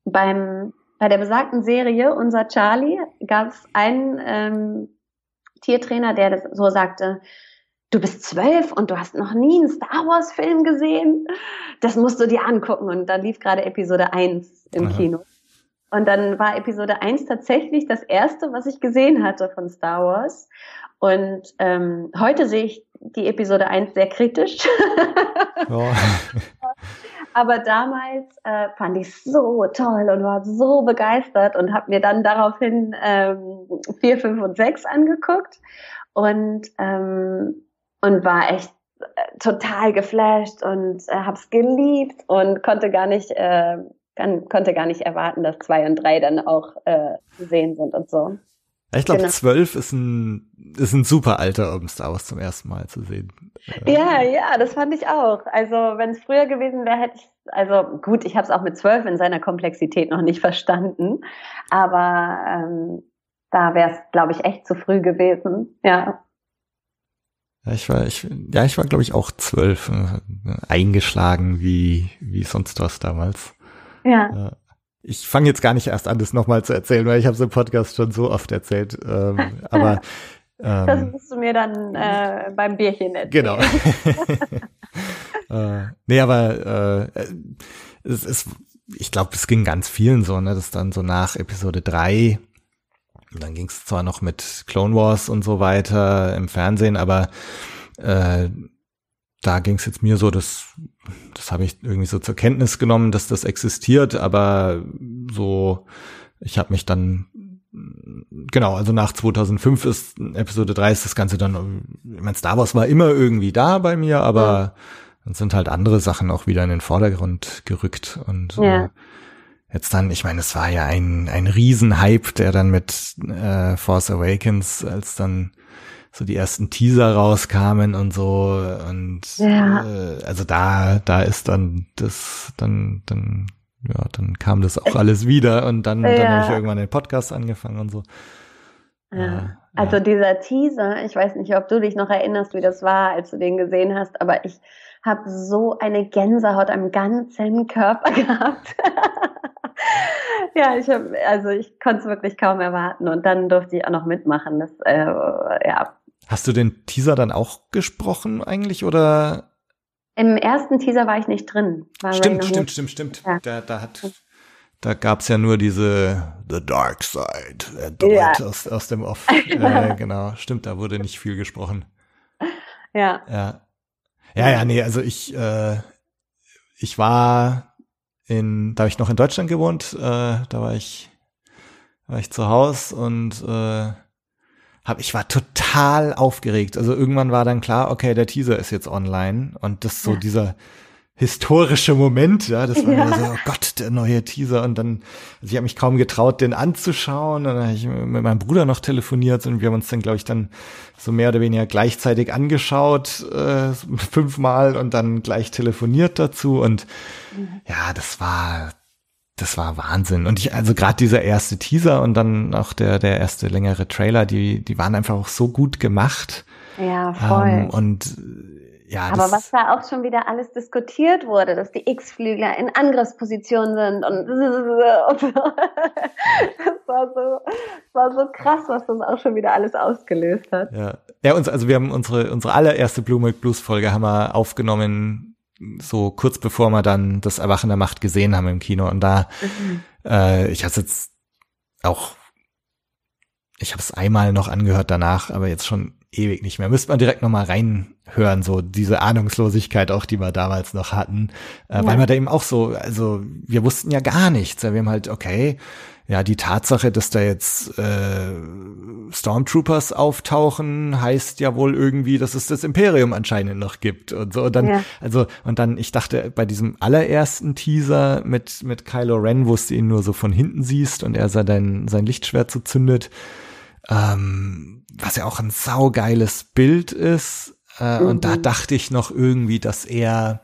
beim bei der besagten Serie Unser Charlie gab es einen ähm, Tiertrainer, der das so sagte, du bist zwölf und du hast noch nie einen Star Wars Film gesehen. Das musst du dir angucken. Und dann lief gerade Episode 1 im Aha. Kino. Und dann war Episode 1 tatsächlich das erste, was ich gesehen hatte von Star Wars. Und ähm, heute sehe ich die Episode 1 sehr kritisch. Ja. Aber damals äh, fand ich es so toll und war so begeistert und habe mir dann daraufhin ähm, 4, 5 und 6 angeguckt. Und ähm, und war echt äh, total geflasht und äh, hab's geliebt und konnte gar nicht äh, kann, konnte gar nicht erwarten, dass zwei und drei dann auch äh, zu sehen sind und so. Ich glaube, genau. zwölf ist ein, ist ein super Alter, um Star Wars zum ersten Mal zu sehen. Ja, ja, das fand ich auch. Also, wenn es früher gewesen wäre, hätte ich, also gut, ich habe es auch mit zwölf in seiner Komplexität noch nicht verstanden, aber ähm, da wäre es, glaube ich, echt zu früh gewesen. Ja. Ja, ich war, ich, ja, ich war, glaube ich, auch zwölf, äh, eingeschlagen wie, wie sonst was damals. Ja. Ich fange jetzt gar nicht erst an, das nochmal zu erzählen, weil ich habe es im Podcast schon so oft erzählt. Ähm, aber ähm, das musst du mir dann äh, beim Bierchen erzählen. Genau. äh, nee, aber äh, es ist, ich glaube, es ging ganz vielen so, ne, dass dann so nach Episode drei und dann ging es zwar noch mit Clone Wars und so weiter im Fernsehen, aber äh, da ging es jetzt mir so, dass das habe ich irgendwie so zur Kenntnis genommen, dass das existiert, aber so, ich habe mich dann genau, also nach 2005 ist Episode 3 ist das Ganze dann, ich mein Star Wars war immer irgendwie da bei mir, aber ja. dann sind halt andere Sachen auch wieder in den Vordergrund gerückt und ja. äh, jetzt dann, ich meine, es war ja ein, ein Riesenhype, der dann mit äh, Force Awakens, als dann so die ersten Teaser rauskamen und so und ja. äh, also da, da ist dann das, dann, dann, ja, dann kam das auch alles wieder und dann, ja. dann habe ich irgendwann den Podcast angefangen und so. Ja. Also dieser Teaser, ich weiß nicht, ob du dich noch erinnerst, wie das war, als du den gesehen hast, aber ich habe so eine Gänsehaut am ganzen Körper gehabt. ja, ich habe, also ich konnte es wirklich kaum erwarten und dann durfte ich auch noch mitmachen. Das, äh, ja. Hast du den Teaser dann auch gesprochen eigentlich oder? Im ersten Teaser war ich nicht drin. stimmt, stimmt, stimmt, stimmt, ja. Da, da hat, da gab's ja nur diese The Dark Side, äh, ja. aus, aus dem Off. äh, genau, stimmt, da wurde nicht viel gesprochen. Ja. Ja. Ja, ja, nee, also ich, äh, ich war in, da habe ich noch in Deutschland gewohnt, äh, da war ich, war ich zu Hause und äh, hab, ich war total aufgeregt. Also irgendwann war dann klar, okay, der Teaser ist jetzt online und das so ja. dieser historische Moment, ja, das war ja. so, oh Gott, der neue Teaser und dann, also ich habe mich kaum getraut, den anzuschauen und dann habe ich mit meinem Bruder noch telefoniert und wir haben uns dann, glaube ich, dann so mehr oder weniger gleichzeitig angeschaut, äh, fünfmal und dann gleich telefoniert dazu und mhm. ja, das war, das war Wahnsinn und ich, also gerade dieser erste Teaser und dann auch der, der erste längere Trailer, die, die waren einfach auch so gut gemacht. Ja, voll. Ähm, und ja, Aber was da auch schon wieder alles diskutiert wurde, dass die X-Flügler in Angriffsposition sind und, und so. das war so, das war so krass, was das auch schon wieder alles ausgelöst hat. Ja, ja uns, also wir haben unsere, unsere allererste Blue Milk Blues Folge haben wir aufgenommen, so kurz bevor wir dann das Erwachen der Macht gesehen haben im Kino und da, mhm. äh, ich hatte jetzt auch, ich habe es einmal noch angehört danach, aber jetzt schon ewig nicht mehr. Müsste man direkt nochmal reinhören, so diese Ahnungslosigkeit auch, die wir damals noch hatten. Äh, ja. Weil man da eben auch so, also wir wussten ja gar nichts. Wir haben halt, okay, ja, die Tatsache, dass da jetzt äh, Stormtroopers auftauchen, heißt ja wohl irgendwie, dass es das Imperium anscheinend noch gibt und so. Und dann, ja. also, und dann, ich dachte, bei diesem allerersten Teaser mit, mit Kylo Ren, wo du ihn nur so von hinten siehst und er sein, sein Lichtschwert so zündet, ähm, was ja auch ein saugeiles Bild ist. Äh, mhm. Und da mhm. dachte ich noch irgendwie, dass er,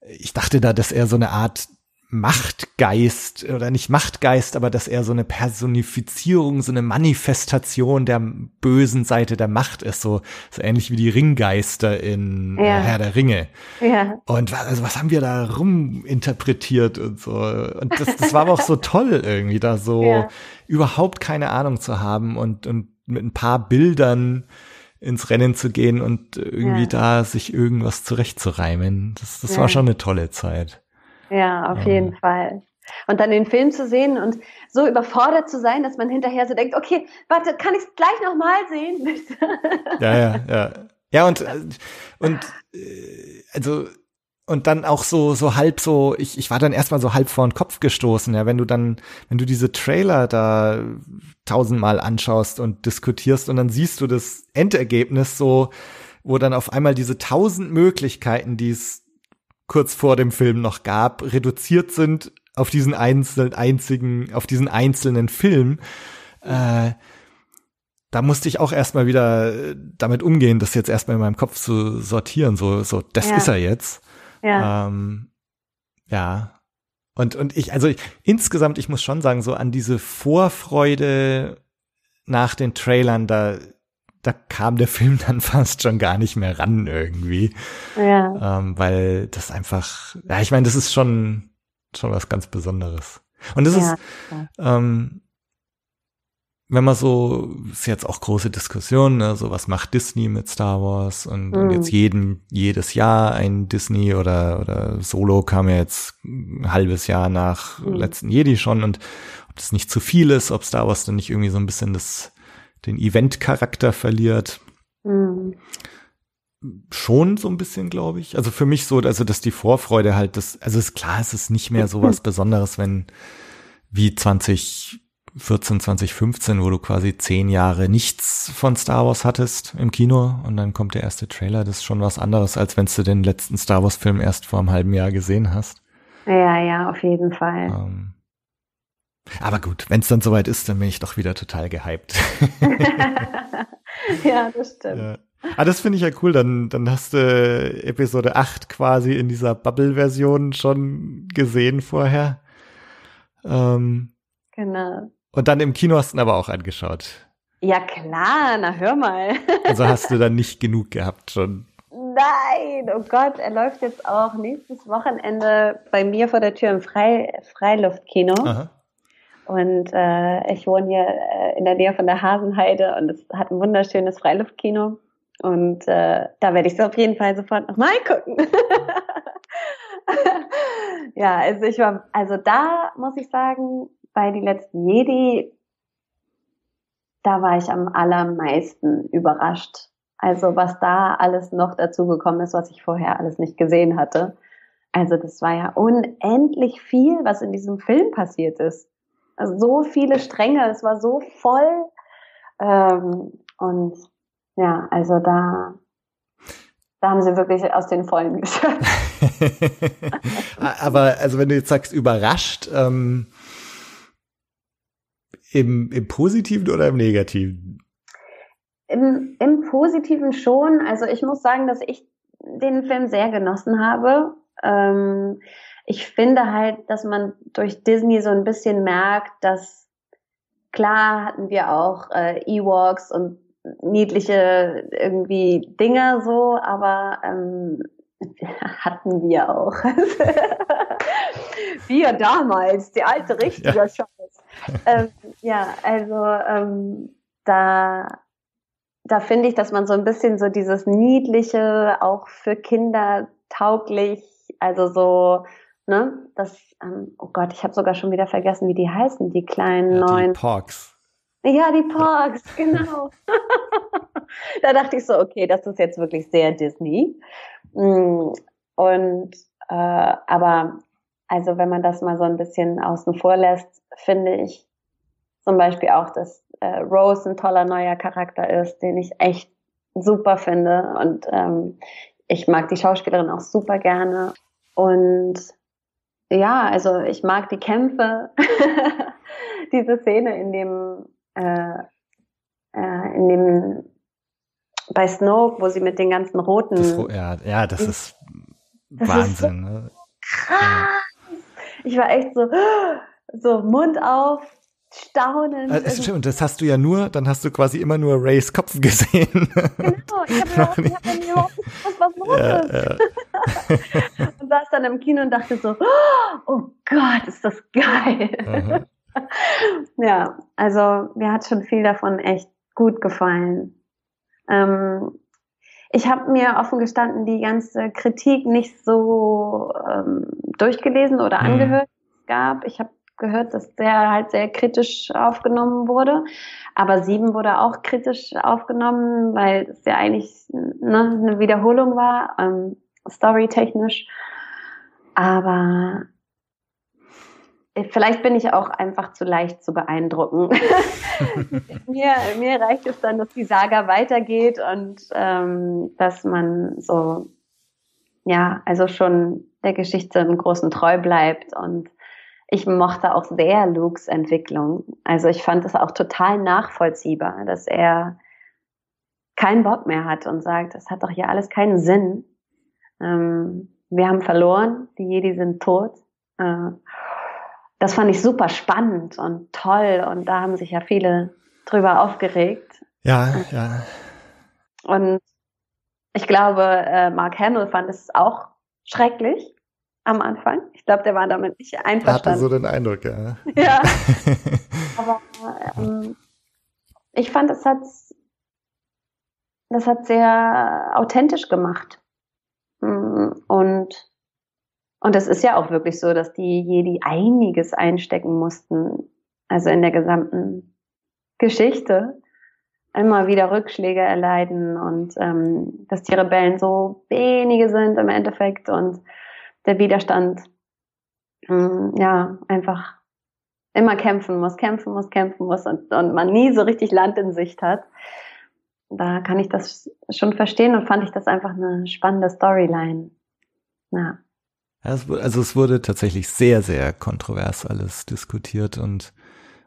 ich dachte da, dass er so eine Art Machtgeist oder nicht Machtgeist, aber dass er so eine Personifizierung, so eine Manifestation der bösen Seite der Macht ist, so, so ähnlich wie die Ringgeister in ja. Herr der Ringe. Ja. Und was, also was haben wir da ruminterpretiert und so. Und das, das war aber auch so toll irgendwie, da so ja. überhaupt keine Ahnung zu haben und, und mit ein paar Bildern ins Rennen zu gehen und irgendwie ja. da sich irgendwas zurechtzureimen. Das, das war schon eine tolle Zeit. Ja, auf jeden Fall. Und dann den Film zu sehen und so überfordert zu sein, dass man hinterher so denkt, okay, warte, kann ich es gleich nochmal sehen? ja, ja, ja. Ja, und, und äh, also und dann auch so so halb so ich ich war dann erstmal so halb vor den Kopf gestoßen ja wenn du dann wenn du diese Trailer da tausendmal anschaust und diskutierst und dann siehst du das Endergebnis so wo dann auf einmal diese tausend Möglichkeiten die es kurz vor dem Film noch gab reduziert sind auf diesen einzelnen einzigen auf diesen einzelnen Film äh, da musste ich auch erstmal wieder damit umgehen, das jetzt erstmal in meinem Kopf zu sortieren, so, so, das ja. ist er jetzt. Ja. Ähm, ja. Und, und ich, also ich, insgesamt, ich muss schon sagen, so an diese Vorfreude nach den Trailern, da, da kam der Film dann fast schon gar nicht mehr ran irgendwie. Ja. Ähm, weil das einfach, ja, ich meine, das ist schon, schon was ganz Besonderes. Und das ja, ist, ähm, wenn man so, ist jetzt auch große Diskussion, ne, so was macht Disney mit Star Wars und, mhm. und jetzt jeden, jedes Jahr ein Disney oder, oder Solo kam ja jetzt ein halbes Jahr nach mhm. letzten Jedi schon und ob das nicht zu viel ist, ob Star Wars dann nicht irgendwie so ein bisschen das, den Event-Charakter verliert. Mhm. Schon so ein bisschen, glaube ich. Also für mich so, also dass die Vorfreude halt, das, also ist klar, es ist nicht mehr so was Besonderes, wenn wie 20 14, 2015, wo du quasi zehn Jahre nichts von Star Wars hattest im Kino und dann kommt der erste Trailer. Das ist schon was anderes, als wenn du den letzten Star Wars Film erst vor einem halben Jahr gesehen hast. Ja, ja, auf jeden Fall. Ähm, aber gut, wenn es dann soweit ist, dann bin ich doch wieder total gehypt. ja, das stimmt. Ja. Ah, das finde ich ja cool. Dann, dann hast du Episode 8 quasi in dieser Bubble-Version schon gesehen vorher. Ähm, genau. Und dann im Kino hast du ihn aber auch angeschaut. Ja klar, na hör mal. also hast du dann nicht genug gehabt schon. Nein, oh Gott, er läuft jetzt auch nächstes Wochenende bei mir vor der Tür im Frei Freiluftkino. Aha. Und äh, ich wohne hier äh, in der Nähe von der Hasenheide und es hat ein wunderschönes Freiluftkino. Und äh, da werde ich es auf jeden Fall sofort nochmal gucken. ja, also ich war, also da muss ich sagen, bei die letzten Jedi, da war ich am allermeisten überrascht. Also was da alles noch dazugekommen ist, was ich vorher alles nicht gesehen hatte. Also das war ja unendlich viel, was in diesem Film passiert ist. Also so viele Stränge, es war so voll. Ähm, und ja, also da da haben sie wirklich aus den Vollen geschöpft. Aber also wenn du jetzt sagst, überrascht, ähm, im, im Positiven oder im Negativen? Im, Im Positiven schon. Also ich muss sagen, dass ich den Film sehr genossen habe. Ähm, ich finde halt, dass man durch Disney so ein bisschen merkt, dass klar hatten wir auch äh, Ewoks und niedliche irgendwie Dinge so, aber ähm, hatten wir auch. wir damals, die alte richtige ja. Scheiß. Ähm, ja, also ähm, da da finde ich, dass man so ein bisschen so dieses niedliche auch für Kinder tauglich, also so ne, das ähm, oh Gott, ich habe sogar schon wieder vergessen, wie die heißen, die kleinen ja, neuen die Porks. Ja, die Porks, genau. da dachte ich so, okay, das ist jetzt wirklich sehr Disney. Mm, und äh, aber also wenn man das mal so ein bisschen außen vor lässt, finde ich zum Beispiel auch, dass äh, Rose ein toller neuer Charakter ist, den ich echt super finde. Und ähm, ich mag die Schauspielerin auch super gerne. Und ja, also ich mag die Kämpfe. Diese Szene in dem, äh, äh, in dem bei Snoke, wo sie mit den ganzen roten. Das, ja, ja, das ist das Wahnsinn. Ist so ne? krass. Ich war echt so, so Mund auf, staunen. Also, also, stimmt, das hast du ja nur, dann hast du quasi immer nur Rays Kopf gesehen. Genau, ich habe hab dann überhaupt nicht gewusst, was los ja, ist. Ja. Saß dann im Kino und dachte so, oh Gott, ist das geil. ja, also mir hat schon viel davon echt gut gefallen. Ähm, ich habe mir offen gestanden die ganze Kritik nicht so ähm, durchgelesen oder mhm. angehört mhm. gab. Ich habe gehört, dass der halt sehr kritisch aufgenommen wurde. Aber sieben wurde auch kritisch aufgenommen, weil es ja eigentlich ne, eine Wiederholung war, ähm, storytechnisch. Aber vielleicht bin ich auch einfach zu leicht zu beeindrucken. mir, mir reicht es dann, dass die Saga weitergeht und ähm, dass man so, ja, also schon der Geschichte im Großen treu bleibt und ich mochte auch sehr Lukes Entwicklung. Also ich fand es auch total nachvollziehbar, dass er keinen Bock mehr hat und sagt, es hat doch hier alles keinen Sinn. Ähm, wir haben verloren, die Jedi sind tot. Äh, das fand ich super spannend und toll und da haben sich ja viele drüber aufgeregt. Ja, ja. Und ich glaube, äh, Mark Hamill fand es auch schrecklich am Anfang. Ich glaube, der war damit nicht einverstanden. Hatte so den Eindruck, ja. ja. Aber ähm, ich fand, es hat das hat sehr authentisch gemacht. Mm, und und es ist ja auch wirklich so, dass die Jedi einiges einstecken mussten, also in der gesamten Geschichte immer wieder Rückschläge erleiden und ähm, dass die Rebellen so wenige sind im Endeffekt und der Widerstand ähm, ja einfach immer kämpfen muss, kämpfen muss, kämpfen muss und, und man nie so richtig Land in Sicht hat. Da kann ich das schon verstehen und fand ich das einfach eine spannende Storyline. Ja. Also es wurde tatsächlich sehr, sehr kontrovers alles diskutiert und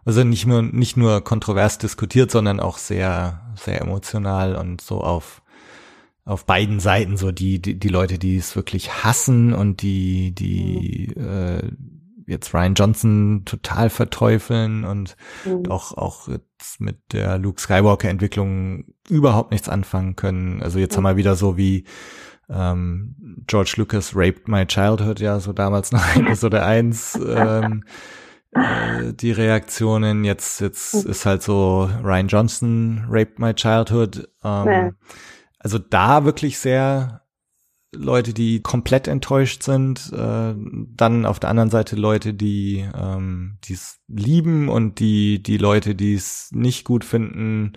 also nicht nur, nicht nur kontrovers diskutiert, sondern auch sehr, sehr emotional und so auf auf beiden Seiten so die, die, die Leute, die es wirklich hassen und die, die mhm. äh, jetzt Ryan Johnson total verteufeln und mhm. auch, auch jetzt mit der Luke Skywalker Entwicklung überhaupt nichts anfangen können. Also jetzt mhm. haben wir wieder so wie ähm, George Lucas Raped My Childhood, ja, so damals noch Episode 1, ähm, äh, die Reaktionen. Jetzt, jetzt mhm. ist halt so Ryan Johnson Raped My Childhood. Ähm, also da wirklich sehr Leute, die komplett enttäuscht sind, äh, dann auf der anderen Seite Leute, die ähm, es lieben und die die Leute, die es nicht gut finden,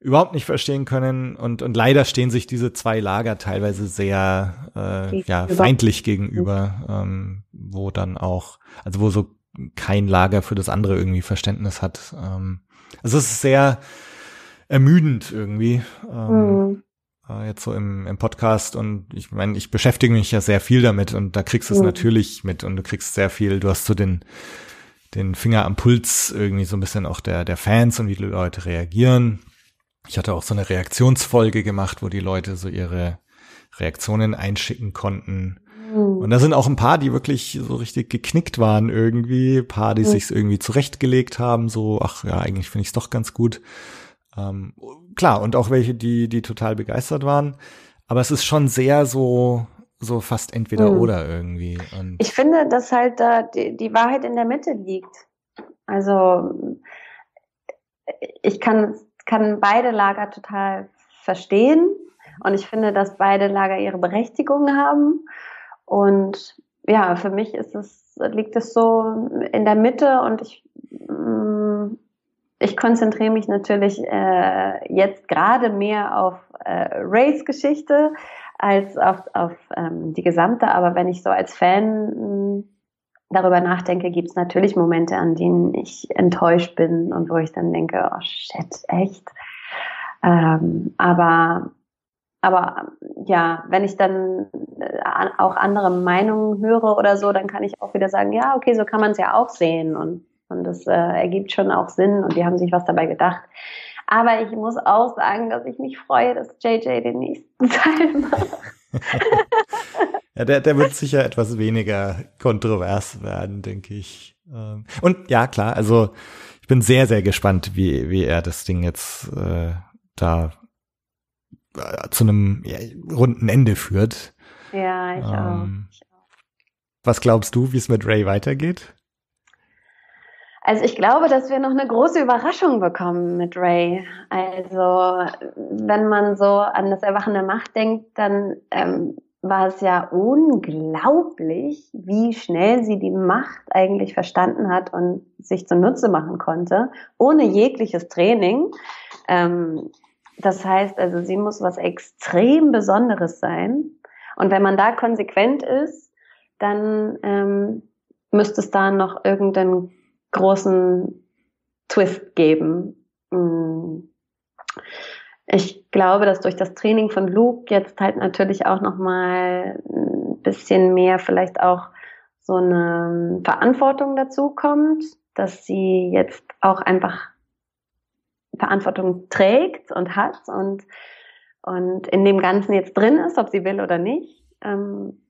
überhaupt nicht verstehen können und und leider stehen sich diese zwei Lager teilweise sehr äh, ja feindlich gegenüber, ähm, wo dann auch also wo so kein Lager für das andere irgendwie Verständnis hat. Ähm, also es ist sehr ermüdend irgendwie. Ähm, mhm äh, jetzt so im, im Podcast und ich meine, ich beschäftige mich ja sehr viel damit und da kriegst du es mhm. natürlich mit und du kriegst sehr viel, du hast so den, den Finger am Puls irgendwie so ein bisschen auch der, der Fans und wie die Leute reagieren. Ich hatte auch so eine Reaktionsfolge gemacht, wo die Leute so ihre Reaktionen einschicken konnten. Mhm. Und da sind auch ein paar, die wirklich so richtig geknickt waren irgendwie, ein paar, die mhm. sich irgendwie zurechtgelegt haben, so, ach ja, eigentlich finde ich es doch ganz gut. Ähm, klar, und auch welche, die, die total begeistert waren. Aber es ist schon sehr so, so fast entweder mhm. oder irgendwie. Und ich finde, dass halt da die, die Wahrheit in der Mitte liegt. Also ich kann, kann beide Lager total verstehen und ich finde, dass beide Lager ihre Berechtigung haben. Und ja, für mich ist es, liegt es so in der Mitte und ich mm, ich konzentriere mich natürlich äh, jetzt gerade mehr auf äh, Race-Geschichte als auf, auf ähm, die gesamte. Aber wenn ich so als Fan hm, darüber nachdenke, gibt es natürlich Momente, an denen ich enttäuscht bin und wo ich dann denke, oh shit, echt. Ähm, aber aber ja, wenn ich dann äh, auch andere Meinungen höre oder so, dann kann ich auch wieder sagen, ja, okay, so kann man es ja auch sehen. Und und das äh, ergibt schon auch Sinn und die haben sich was dabei gedacht. Aber ich muss auch sagen, dass ich mich freue, dass JJ den nächsten Teil macht. ja, der, der wird sicher etwas weniger kontrovers werden, denke ich. Ähm, und ja, klar, also ich bin sehr, sehr gespannt, wie, wie er das Ding jetzt äh, da äh, zu einem ja, runden Ende führt. Ja, ich, ähm, auch. ich auch. Was glaubst du, wie es mit Ray weitergeht? Also ich glaube, dass wir noch eine große Überraschung bekommen mit Ray. Also wenn man so an das Erwachen der Macht denkt, dann ähm, war es ja unglaublich, wie schnell sie die Macht eigentlich verstanden hat und sich zunutze machen konnte, ohne jegliches Training. Ähm, das heißt also, sie muss was extrem Besonderes sein. Und wenn man da konsequent ist, dann ähm, müsste es da noch irgendeinen großen Twist geben. Mm. Ich glaube, dass durch das Training von Luke jetzt halt natürlich auch noch mal ein bisschen mehr vielleicht auch so eine Verantwortung dazu kommt, dass sie jetzt auch einfach Verantwortung trägt und hat und und in dem Ganzen jetzt drin ist, ob sie will oder nicht. Ähm,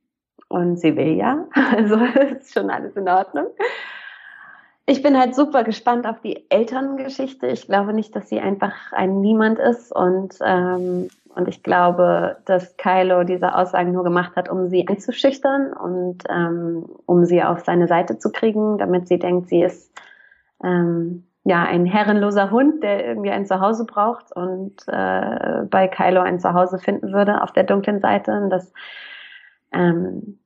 und sie will ja, also ist schon alles in Ordnung. Ich bin halt super gespannt auf die Elterngeschichte. Ich glaube nicht, dass sie einfach ein Niemand ist und ähm, und ich glaube, dass Kylo diese Aussagen nur gemacht hat, um sie einzuschüchtern und ähm, um sie auf seine Seite zu kriegen, damit sie denkt, sie ist ähm, ja ein herrenloser Hund, der irgendwie ein Zuhause braucht und äh, bei Kylo ein Zuhause finden würde auf der dunklen Seite. Und das ähm,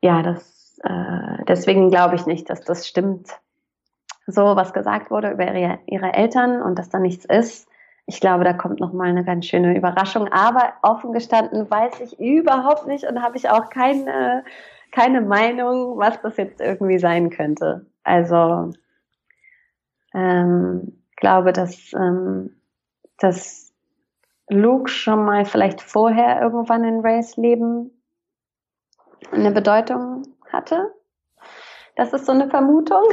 ja, das äh, deswegen glaube ich nicht, dass das stimmt, so was gesagt wurde über ihre, ihre Eltern und dass da nichts ist. Ich glaube, da kommt noch mal eine ganz schöne Überraschung. Aber offen gestanden weiß ich überhaupt nicht und habe ich auch keine, keine Meinung, was das jetzt irgendwie sein könnte. Also ähm, glaube, dass, ähm, dass Luke schon mal vielleicht vorher irgendwann in Rays Leben eine Bedeutung hatte. Das ist so eine Vermutung.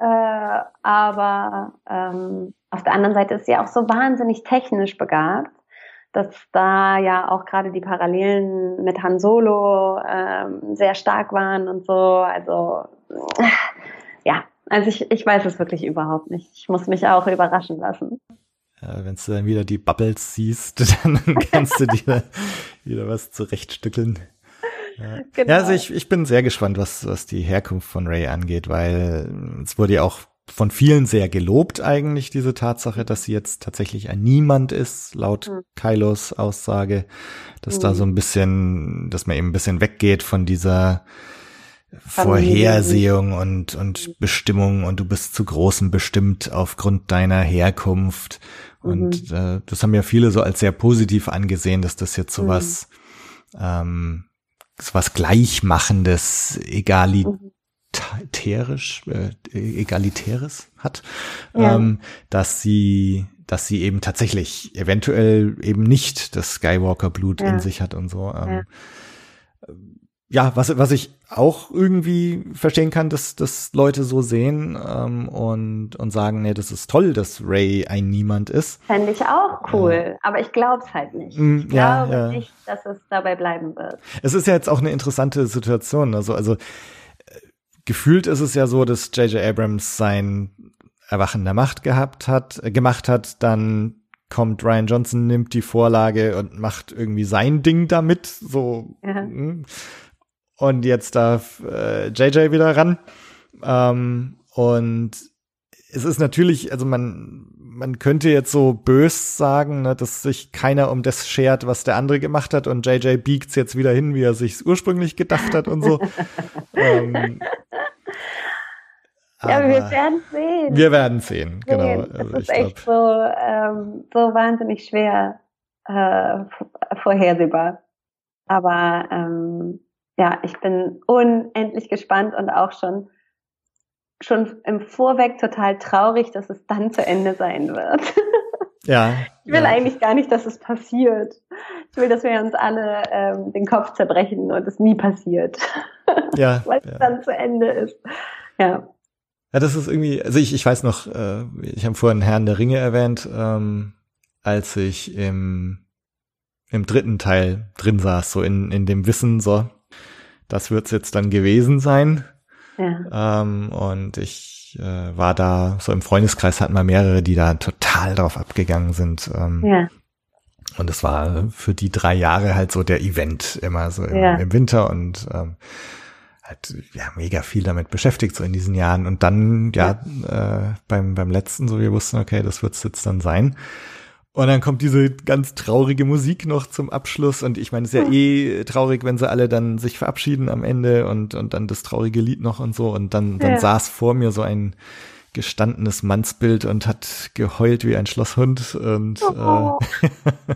Äh, aber ähm, auf der anderen Seite ist sie auch so wahnsinnig technisch begabt, dass da ja auch gerade die Parallelen mit Han Solo ähm, sehr stark waren und so. Also äh, ja, also ich, ich weiß es wirklich überhaupt nicht. Ich muss mich auch überraschen lassen. Wenn du dann wieder die Bubbles siehst, dann kannst du dir wieder was zurechtstückeln. Ja, genau. ja also ich, ich bin sehr gespannt, was, was die Herkunft von Ray angeht, weil es wurde ja auch von vielen sehr gelobt eigentlich, diese Tatsache, dass sie jetzt tatsächlich ein Niemand ist, laut mhm. Kylos Aussage, dass mhm. da so ein bisschen, dass man eben ein bisschen weggeht von dieser Vorhersehung und, und mhm. Bestimmung und du bist zu großem bestimmt aufgrund deiner Herkunft. Und mhm. äh, das haben ja viele so als sehr positiv angesehen, dass das jetzt so was mhm. ähm, was Gleichmachendes, egalitärisch, äh, egalitäres hat, ja. ähm, dass sie dass sie eben tatsächlich eventuell eben nicht das Skywalker-Blut ja. in sich hat und so. Ähm, ja. ja, was, was ich auch irgendwie verstehen kann, dass, dass Leute so sehen ähm, und, und sagen, nee, das ist toll, dass Ray ein Niemand ist. Fände ich auch cool, äh, aber ich glaube es halt nicht. Mm, ich ja, glaube ja. nicht, dass es dabei bleiben wird. Es ist ja jetzt auch eine interessante Situation. Also, also gefühlt ist es ja so, dass J.J. Abrams sein Erwachen der Macht gehabt hat, äh, gemacht hat, dann kommt Ryan Johnson, nimmt die Vorlage und macht irgendwie sein Ding damit, so. Ja. Und jetzt darf äh, JJ wieder ran. Ähm, und es ist natürlich, also man, man könnte jetzt so bös sagen, ne, dass sich keiner um das schert, was der andere gemacht hat und JJ biegt's jetzt wieder hin, wie er sich's ursprünglich gedacht hat und so. ähm, ja, aber wir werden sehen. Wir werden sehen, genau. Sehen. Also ist echt so, ähm, so wahnsinnig schwer äh, vorhersehbar. Aber ähm, ja, ich bin unendlich gespannt und auch schon schon im Vorweg total traurig, dass es dann zu Ende sein wird. Ja. Ich will ja. eigentlich gar nicht, dass es passiert. Ich will, dass wir uns alle ähm, den Kopf zerbrechen und es nie passiert. Ja. Weil es ja. dann zu Ende ist. Ja. Ja, das ist irgendwie, also ich, ich weiß noch, äh, ich habe vorhin Herrn der Ringe erwähnt, ähm, als ich im, im dritten Teil drin saß, so in, in dem Wissen, so, das wird's jetzt dann gewesen sein. Ja. Ähm, und ich äh, war da, so im Freundeskreis hatten wir mehrere, die da total drauf abgegangen sind. Ähm, ja. Und es war für die drei Jahre halt so der Event immer so im, ja. im Winter und ähm, halt ja mega viel damit beschäftigt so in diesen Jahren und dann ja, ja. Äh, beim beim letzten so wir wussten okay das wird's jetzt dann sein und dann kommt diese ganz traurige Musik noch zum Abschluss und ich meine es ist ja eh traurig wenn sie alle dann sich verabschieden am Ende und und dann das traurige Lied noch und so und dann dann ja. saß vor mir so ein gestandenes Mannsbild und hat geheult wie ein Schlosshund und oh. äh,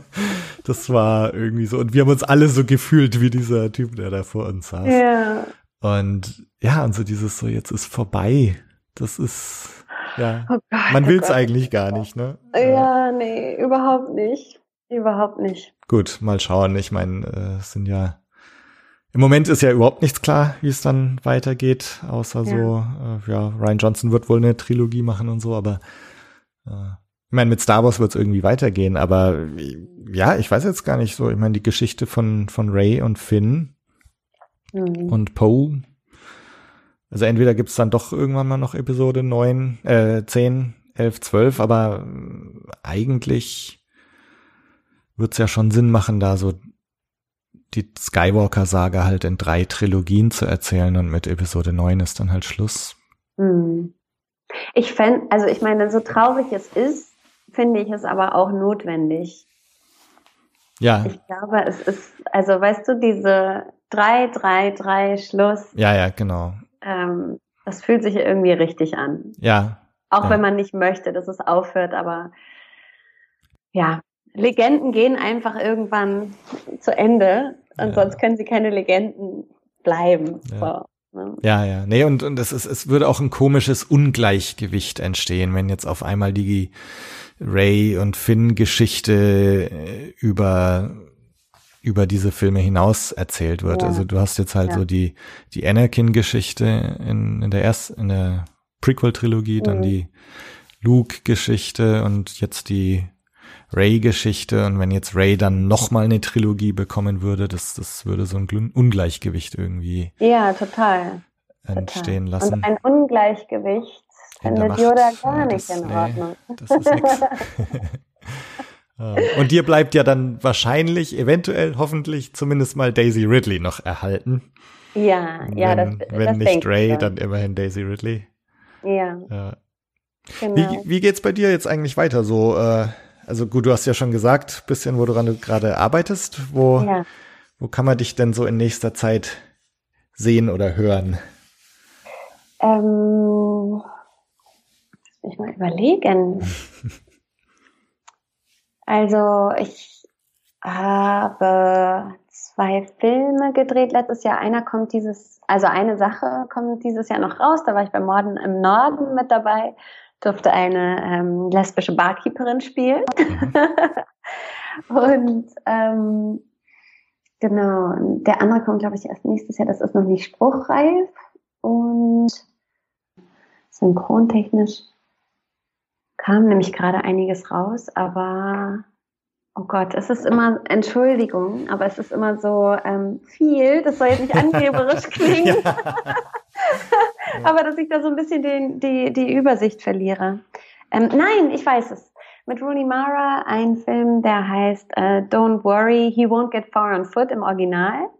das war irgendwie so und wir haben uns alle so gefühlt wie dieser Typ, der da vor uns saß. Ja. Und ja, und so dieses so, jetzt ist vorbei. Das ist, ja, oh Gott, man oh will es eigentlich gar nicht, ne? Ja, nee, überhaupt nicht. Überhaupt nicht. Gut, mal schauen. Ich meine, äh, es sind ja, im Moment ist ja überhaupt nichts klar, wie es dann weitergeht, außer ja. so, äh, ja, Ryan Johnson wird wohl eine Trilogie machen und so, aber äh, ich meine, mit Star Wars wird es irgendwie weitergehen, aber ja, ich weiß jetzt gar nicht so. Ich meine, die Geschichte von, von Ray und Finn, mhm. und Poe. Also entweder gibt's dann doch irgendwann mal noch Episode 9, äh, 10, 11, 12, aber eigentlich wird's ja schon Sinn machen, da so die Skywalker-Saga halt in drei Trilogien zu erzählen und mit Episode 9 ist dann halt Schluss. Mhm. Ich fände, also ich meine, so traurig es ist, finde ich es aber auch notwendig. Ja. Ich glaube, es ist, also weißt du, diese drei, drei, drei, Schluss. Ja, ja, genau. Ähm, das fühlt sich irgendwie richtig an. Ja. Auch ja. wenn man nicht möchte, dass es aufhört, aber ja, Legenden gehen einfach irgendwann zu Ende und ja. sonst können sie keine Legenden bleiben. Ja. So, ne? Ja, ja. Nee, und, und es, ist, es würde auch ein komisches Ungleichgewicht entstehen, wenn jetzt auf einmal die Ray und Finn Geschichte äh, über über diese Filme hinaus erzählt wird. Ja. Also du hast jetzt halt ja. so die, die Anakin-Geschichte in, in der erst, in der Prequel-Trilogie, mhm. dann die Luke-Geschichte und jetzt die Ray-Geschichte. Und wenn jetzt Ray dann nochmal eine Trilogie bekommen würde, das, das würde so ein Ungleichgewicht irgendwie. Ja, total. Entstehen total. lassen. Und ein Ungleichgewicht findet Yoda gar nicht in Ordnung. Nee, das ist nix. Ähm, und dir bleibt ja dann wahrscheinlich, eventuell, hoffentlich zumindest mal Daisy Ridley noch erhalten. Ja, wenn, ja, das Wenn das nicht Ray, dann immerhin Daisy Ridley. Ja. ja. Genau. Wie, wie geht's bei dir jetzt eigentlich weiter? So, äh, also gut, du hast ja schon gesagt, bisschen, wo du gerade arbeitest. Wo, ja. wo kann man dich denn so in nächster Zeit sehen oder hören? Ähm, lass mich mal überlegen. Also ich habe zwei Filme gedreht letztes Jahr. Einer kommt dieses, also eine Sache kommt dieses Jahr noch raus. Da war ich bei Morden im Norden mit dabei. durfte eine ähm, lesbische Barkeeperin spielen. Mhm. und ähm, genau, der andere kommt, glaube ich, erst nächstes Jahr. Das ist noch nicht spruchreif. Und synchrontechnisch kam nämlich gerade einiges raus, aber oh Gott, es ist immer, Entschuldigung, aber es ist immer so ähm, viel, das soll jetzt nicht angeberisch klingen, aber dass ich da so ein bisschen den, die, die Übersicht verliere. Ähm, nein, ich weiß es. Mit Rooney Mara ein Film, der heißt äh, Don't Worry, He Won't Get Far on Foot im Original.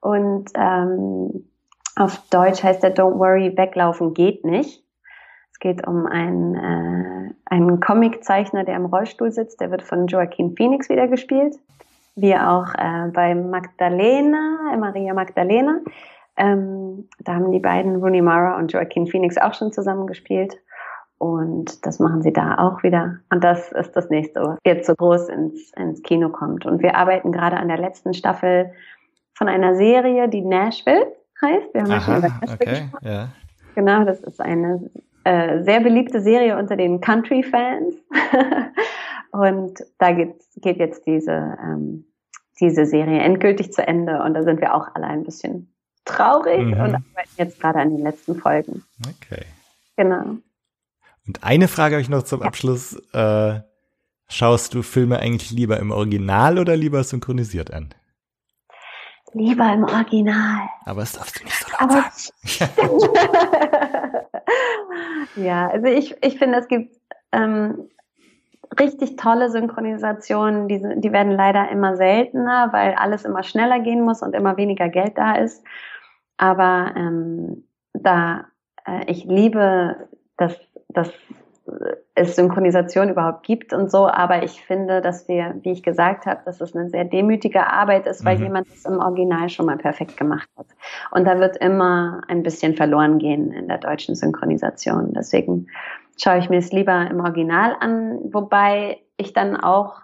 Und ähm, auf Deutsch heißt der Don't Worry, weglaufen geht nicht. Es geht um einen, äh, einen Comiczeichner, der im Rollstuhl sitzt. Der wird von Joaquin Phoenix wieder gespielt. Wie auch äh, bei Magdalena, äh, Maria Magdalena. Ähm, da haben die beiden, Rooney Mara und Joaquin Phoenix, auch schon zusammen gespielt. Und das machen sie da auch wieder. Und das ist das nächste, was jetzt so groß ins, ins Kino kommt. Und wir arbeiten gerade an der letzten Staffel von einer Serie, die Nashville heißt. Wir haben Aha, schon über Nashville okay, gesprochen. Ja. Genau, das ist eine äh, sehr beliebte Serie unter den Country-Fans. und da geht, geht jetzt diese, ähm, diese Serie endgültig zu Ende und da sind wir auch alle ein bisschen traurig mhm. und arbeiten jetzt gerade an den letzten Folgen. Okay. Genau. Und eine Frage habe ich noch zum Abschluss. Äh, schaust du Filme eigentlich lieber im Original oder lieber synchronisiert an? Lieber im Original. Aber es darfst du nicht so laut Aber sagen. ja, also ich, ich finde, es gibt ähm, richtig tolle Synchronisationen, die, die werden leider immer seltener, weil alles immer schneller gehen muss und immer weniger Geld da ist. Aber ähm, da äh, ich liebe das, das es Synchronisation überhaupt gibt und so, aber ich finde, dass wir, wie ich gesagt habe, dass es eine sehr demütige Arbeit ist, weil mhm. jemand das im Original schon mal perfekt gemacht hat. Und da wird immer ein bisschen verloren gehen in der deutschen Synchronisation. Deswegen schaue ich mir es lieber im Original an, wobei ich dann auch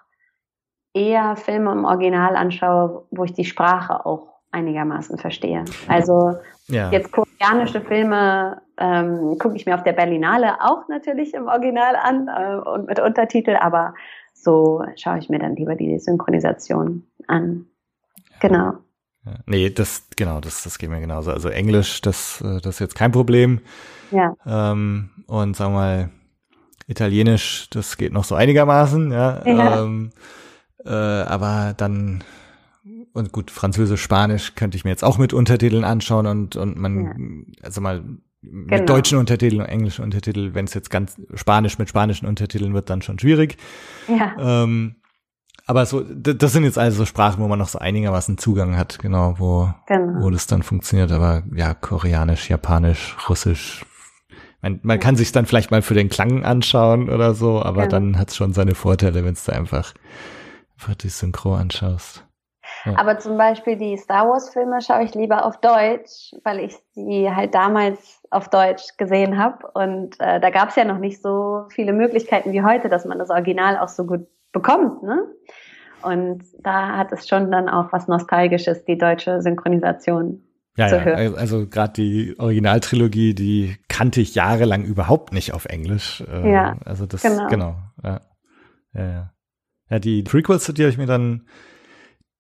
eher Filme im Original anschaue, wo ich die Sprache auch einigermaßen verstehe. Also ja. jetzt koreanische Filme ähm, gucke ich mir auf der Berlinale auch natürlich im Original an äh, und mit Untertitel, aber so schaue ich mir dann lieber die Synchronisation an. Genau. Ja. Nee, das, genau, das, das geht mir genauso. Also Englisch, das, äh, das ist jetzt kein Problem. Ja. Ähm, und sagen wir mal, Italienisch, das geht noch so einigermaßen, ja. ja. Ähm, äh, aber dann und gut, Französisch, Spanisch könnte ich mir jetzt auch mit Untertiteln anschauen und, und man, ja. also mal mit genau. deutschen Untertiteln und englischen Untertiteln, wenn es jetzt ganz Spanisch mit spanischen Untertiteln wird, dann schon schwierig. Ja. Ähm, aber so, das sind jetzt also Sprachen, wo man noch so einigermaßen Zugang hat, genau, wo, genau. wo das dann funktioniert. Aber ja, Koreanisch, Japanisch, Russisch. Man, man kann sich dann vielleicht mal für den Klang anschauen oder so, aber genau. dann hat es schon seine Vorteile, wenn es da einfach, einfach die Synchro anschaust. Aber zum Beispiel die Star Wars-Filme schaue ich lieber auf Deutsch, weil ich sie halt damals auf Deutsch gesehen habe. Und äh, da gab es ja noch nicht so viele Möglichkeiten wie heute, dass man das Original auch so gut bekommt. Ne? Und da hat es schon dann auch was Nostalgisches, die deutsche Synchronisation. Ja, zu ja. Hören. also gerade die Originaltrilogie, die kannte ich jahrelang überhaupt nicht auf Englisch. Äh, ja, also das, genau. genau ja. Ja, ja. ja, die Prequels, die habe ich mir dann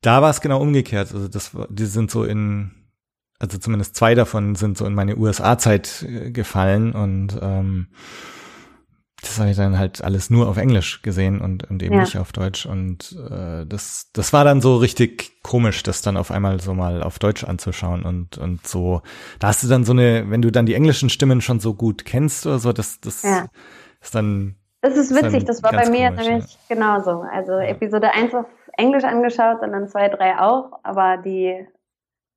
da war es genau umgekehrt. Also das, die sind so in, also zumindest zwei davon sind so in meine USA-Zeit äh, gefallen und ähm, das habe ich dann halt alles nur auf Englisch gesehen und, und eben ja. nicht auf Deutsch. Und äh, das, das war dann so richtig komisch, das dann auf einmal so mal auf Deutsch anzuschauen und, und so. Da hast du dann so eine, wenn du dann die englischen Stimmen schon so gut kennst oder so, das, das ja. ist dann. Das ist witzig, das war bei mir komisch, nämlich ja. genauso. Also Episode 1 auf Englisch angeschaut, sondern zwei, drei auch, aber die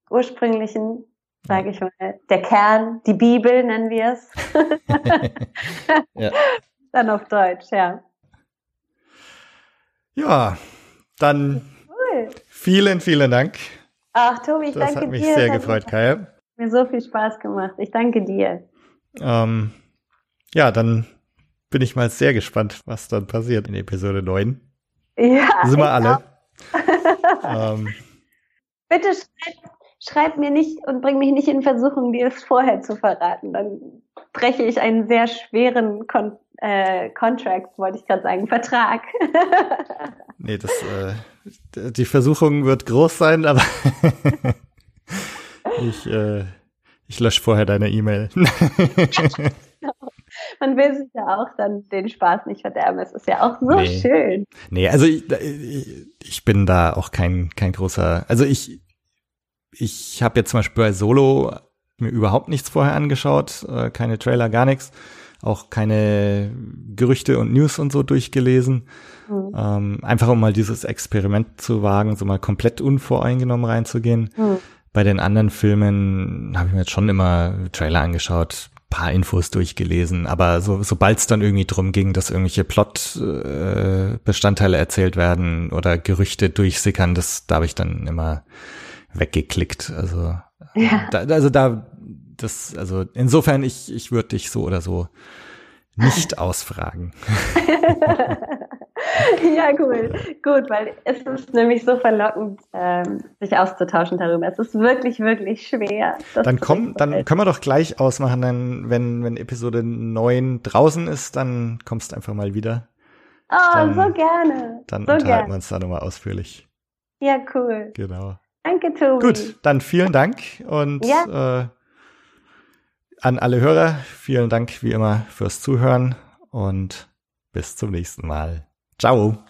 ursprünglichen, sage ich mal, der Kern, die Bibel nennen wir es. ja. Dann auf Deutsch, ja. Ja, dann cool. vielen, vielen Dank. Ach, Tobi, ich das danke dir. Das hat mich dir. sehr gefreut, Kaya. Mir so viel Spaß gemacht. Ich danke dir. Ähm, ja, dann bin ich mal sehr gespannt, was dann passiert in Episode 9. Ja. Sind wir alle. ähm. Bitte schreib, schreib, mir nicht und bring mich nicht in Versuchung, dir es vorher zu verraten. Dann breche ich einen sehr schweren Kon äh, Contract, wollte ich gerade sagen, Vertrag. nee, das, äh, die Versuchung wird groß sein, aber ich, äh, ich lösche vorher deine E-Mail. Man will sich ja auch dann den Spaß nicht verderben. Es ist ja auch so nee. schön. Nee, also ich, ich bin da auch kein, kein großer, also ich, ich habe jetzt zum Beispiel bei Solo mir überhaupt nichts vorher angeschaut, äh, keine Trailer, gar nichts, auch keine Gerüchte und News und so durchgelesen. Mhm. Ähm, einfach um mal dieses Experiment zu wagen, so mal komplett unvoreingenommen reinzugehen. Mhm. Bei den anderen Filmen habe ich mir jetzt schon immer Trailer angeschaut, paar Infos durchgelesen, aber so, sobald es dann irgendwie drum ging, dass irgendwelche Plot-Bestandteile äh, erzählt werden oder Gerüchte durchsickern, das da habe ich dann immer weggeklickt. Also, ja. da, also da, das, also insofern, ich, ich würde dich so oder so nicht ausfragen. ja, cool. Gut, weil es ist nämlich so verlockend, ähm, sich auszutauschen darüber. Es ist wirklich, wirklich schwer. Dann komm, dann können wir doch gleich ausmachen, dann, wenn, wenn Episode 9 draußen ist, dann kommst du einfach mal wieder. Oh, dann, so gerne. Dann so unterhalten gerne. wir uns da nochmal ausführlich. Ja, cool. Genau. Danke, Tobi. Gut, dann vielen Dank und ja. äh, an alle Hörer, vielen Dank wie immer fürs Zuhören und bis zum nächsten Mal. Ciao.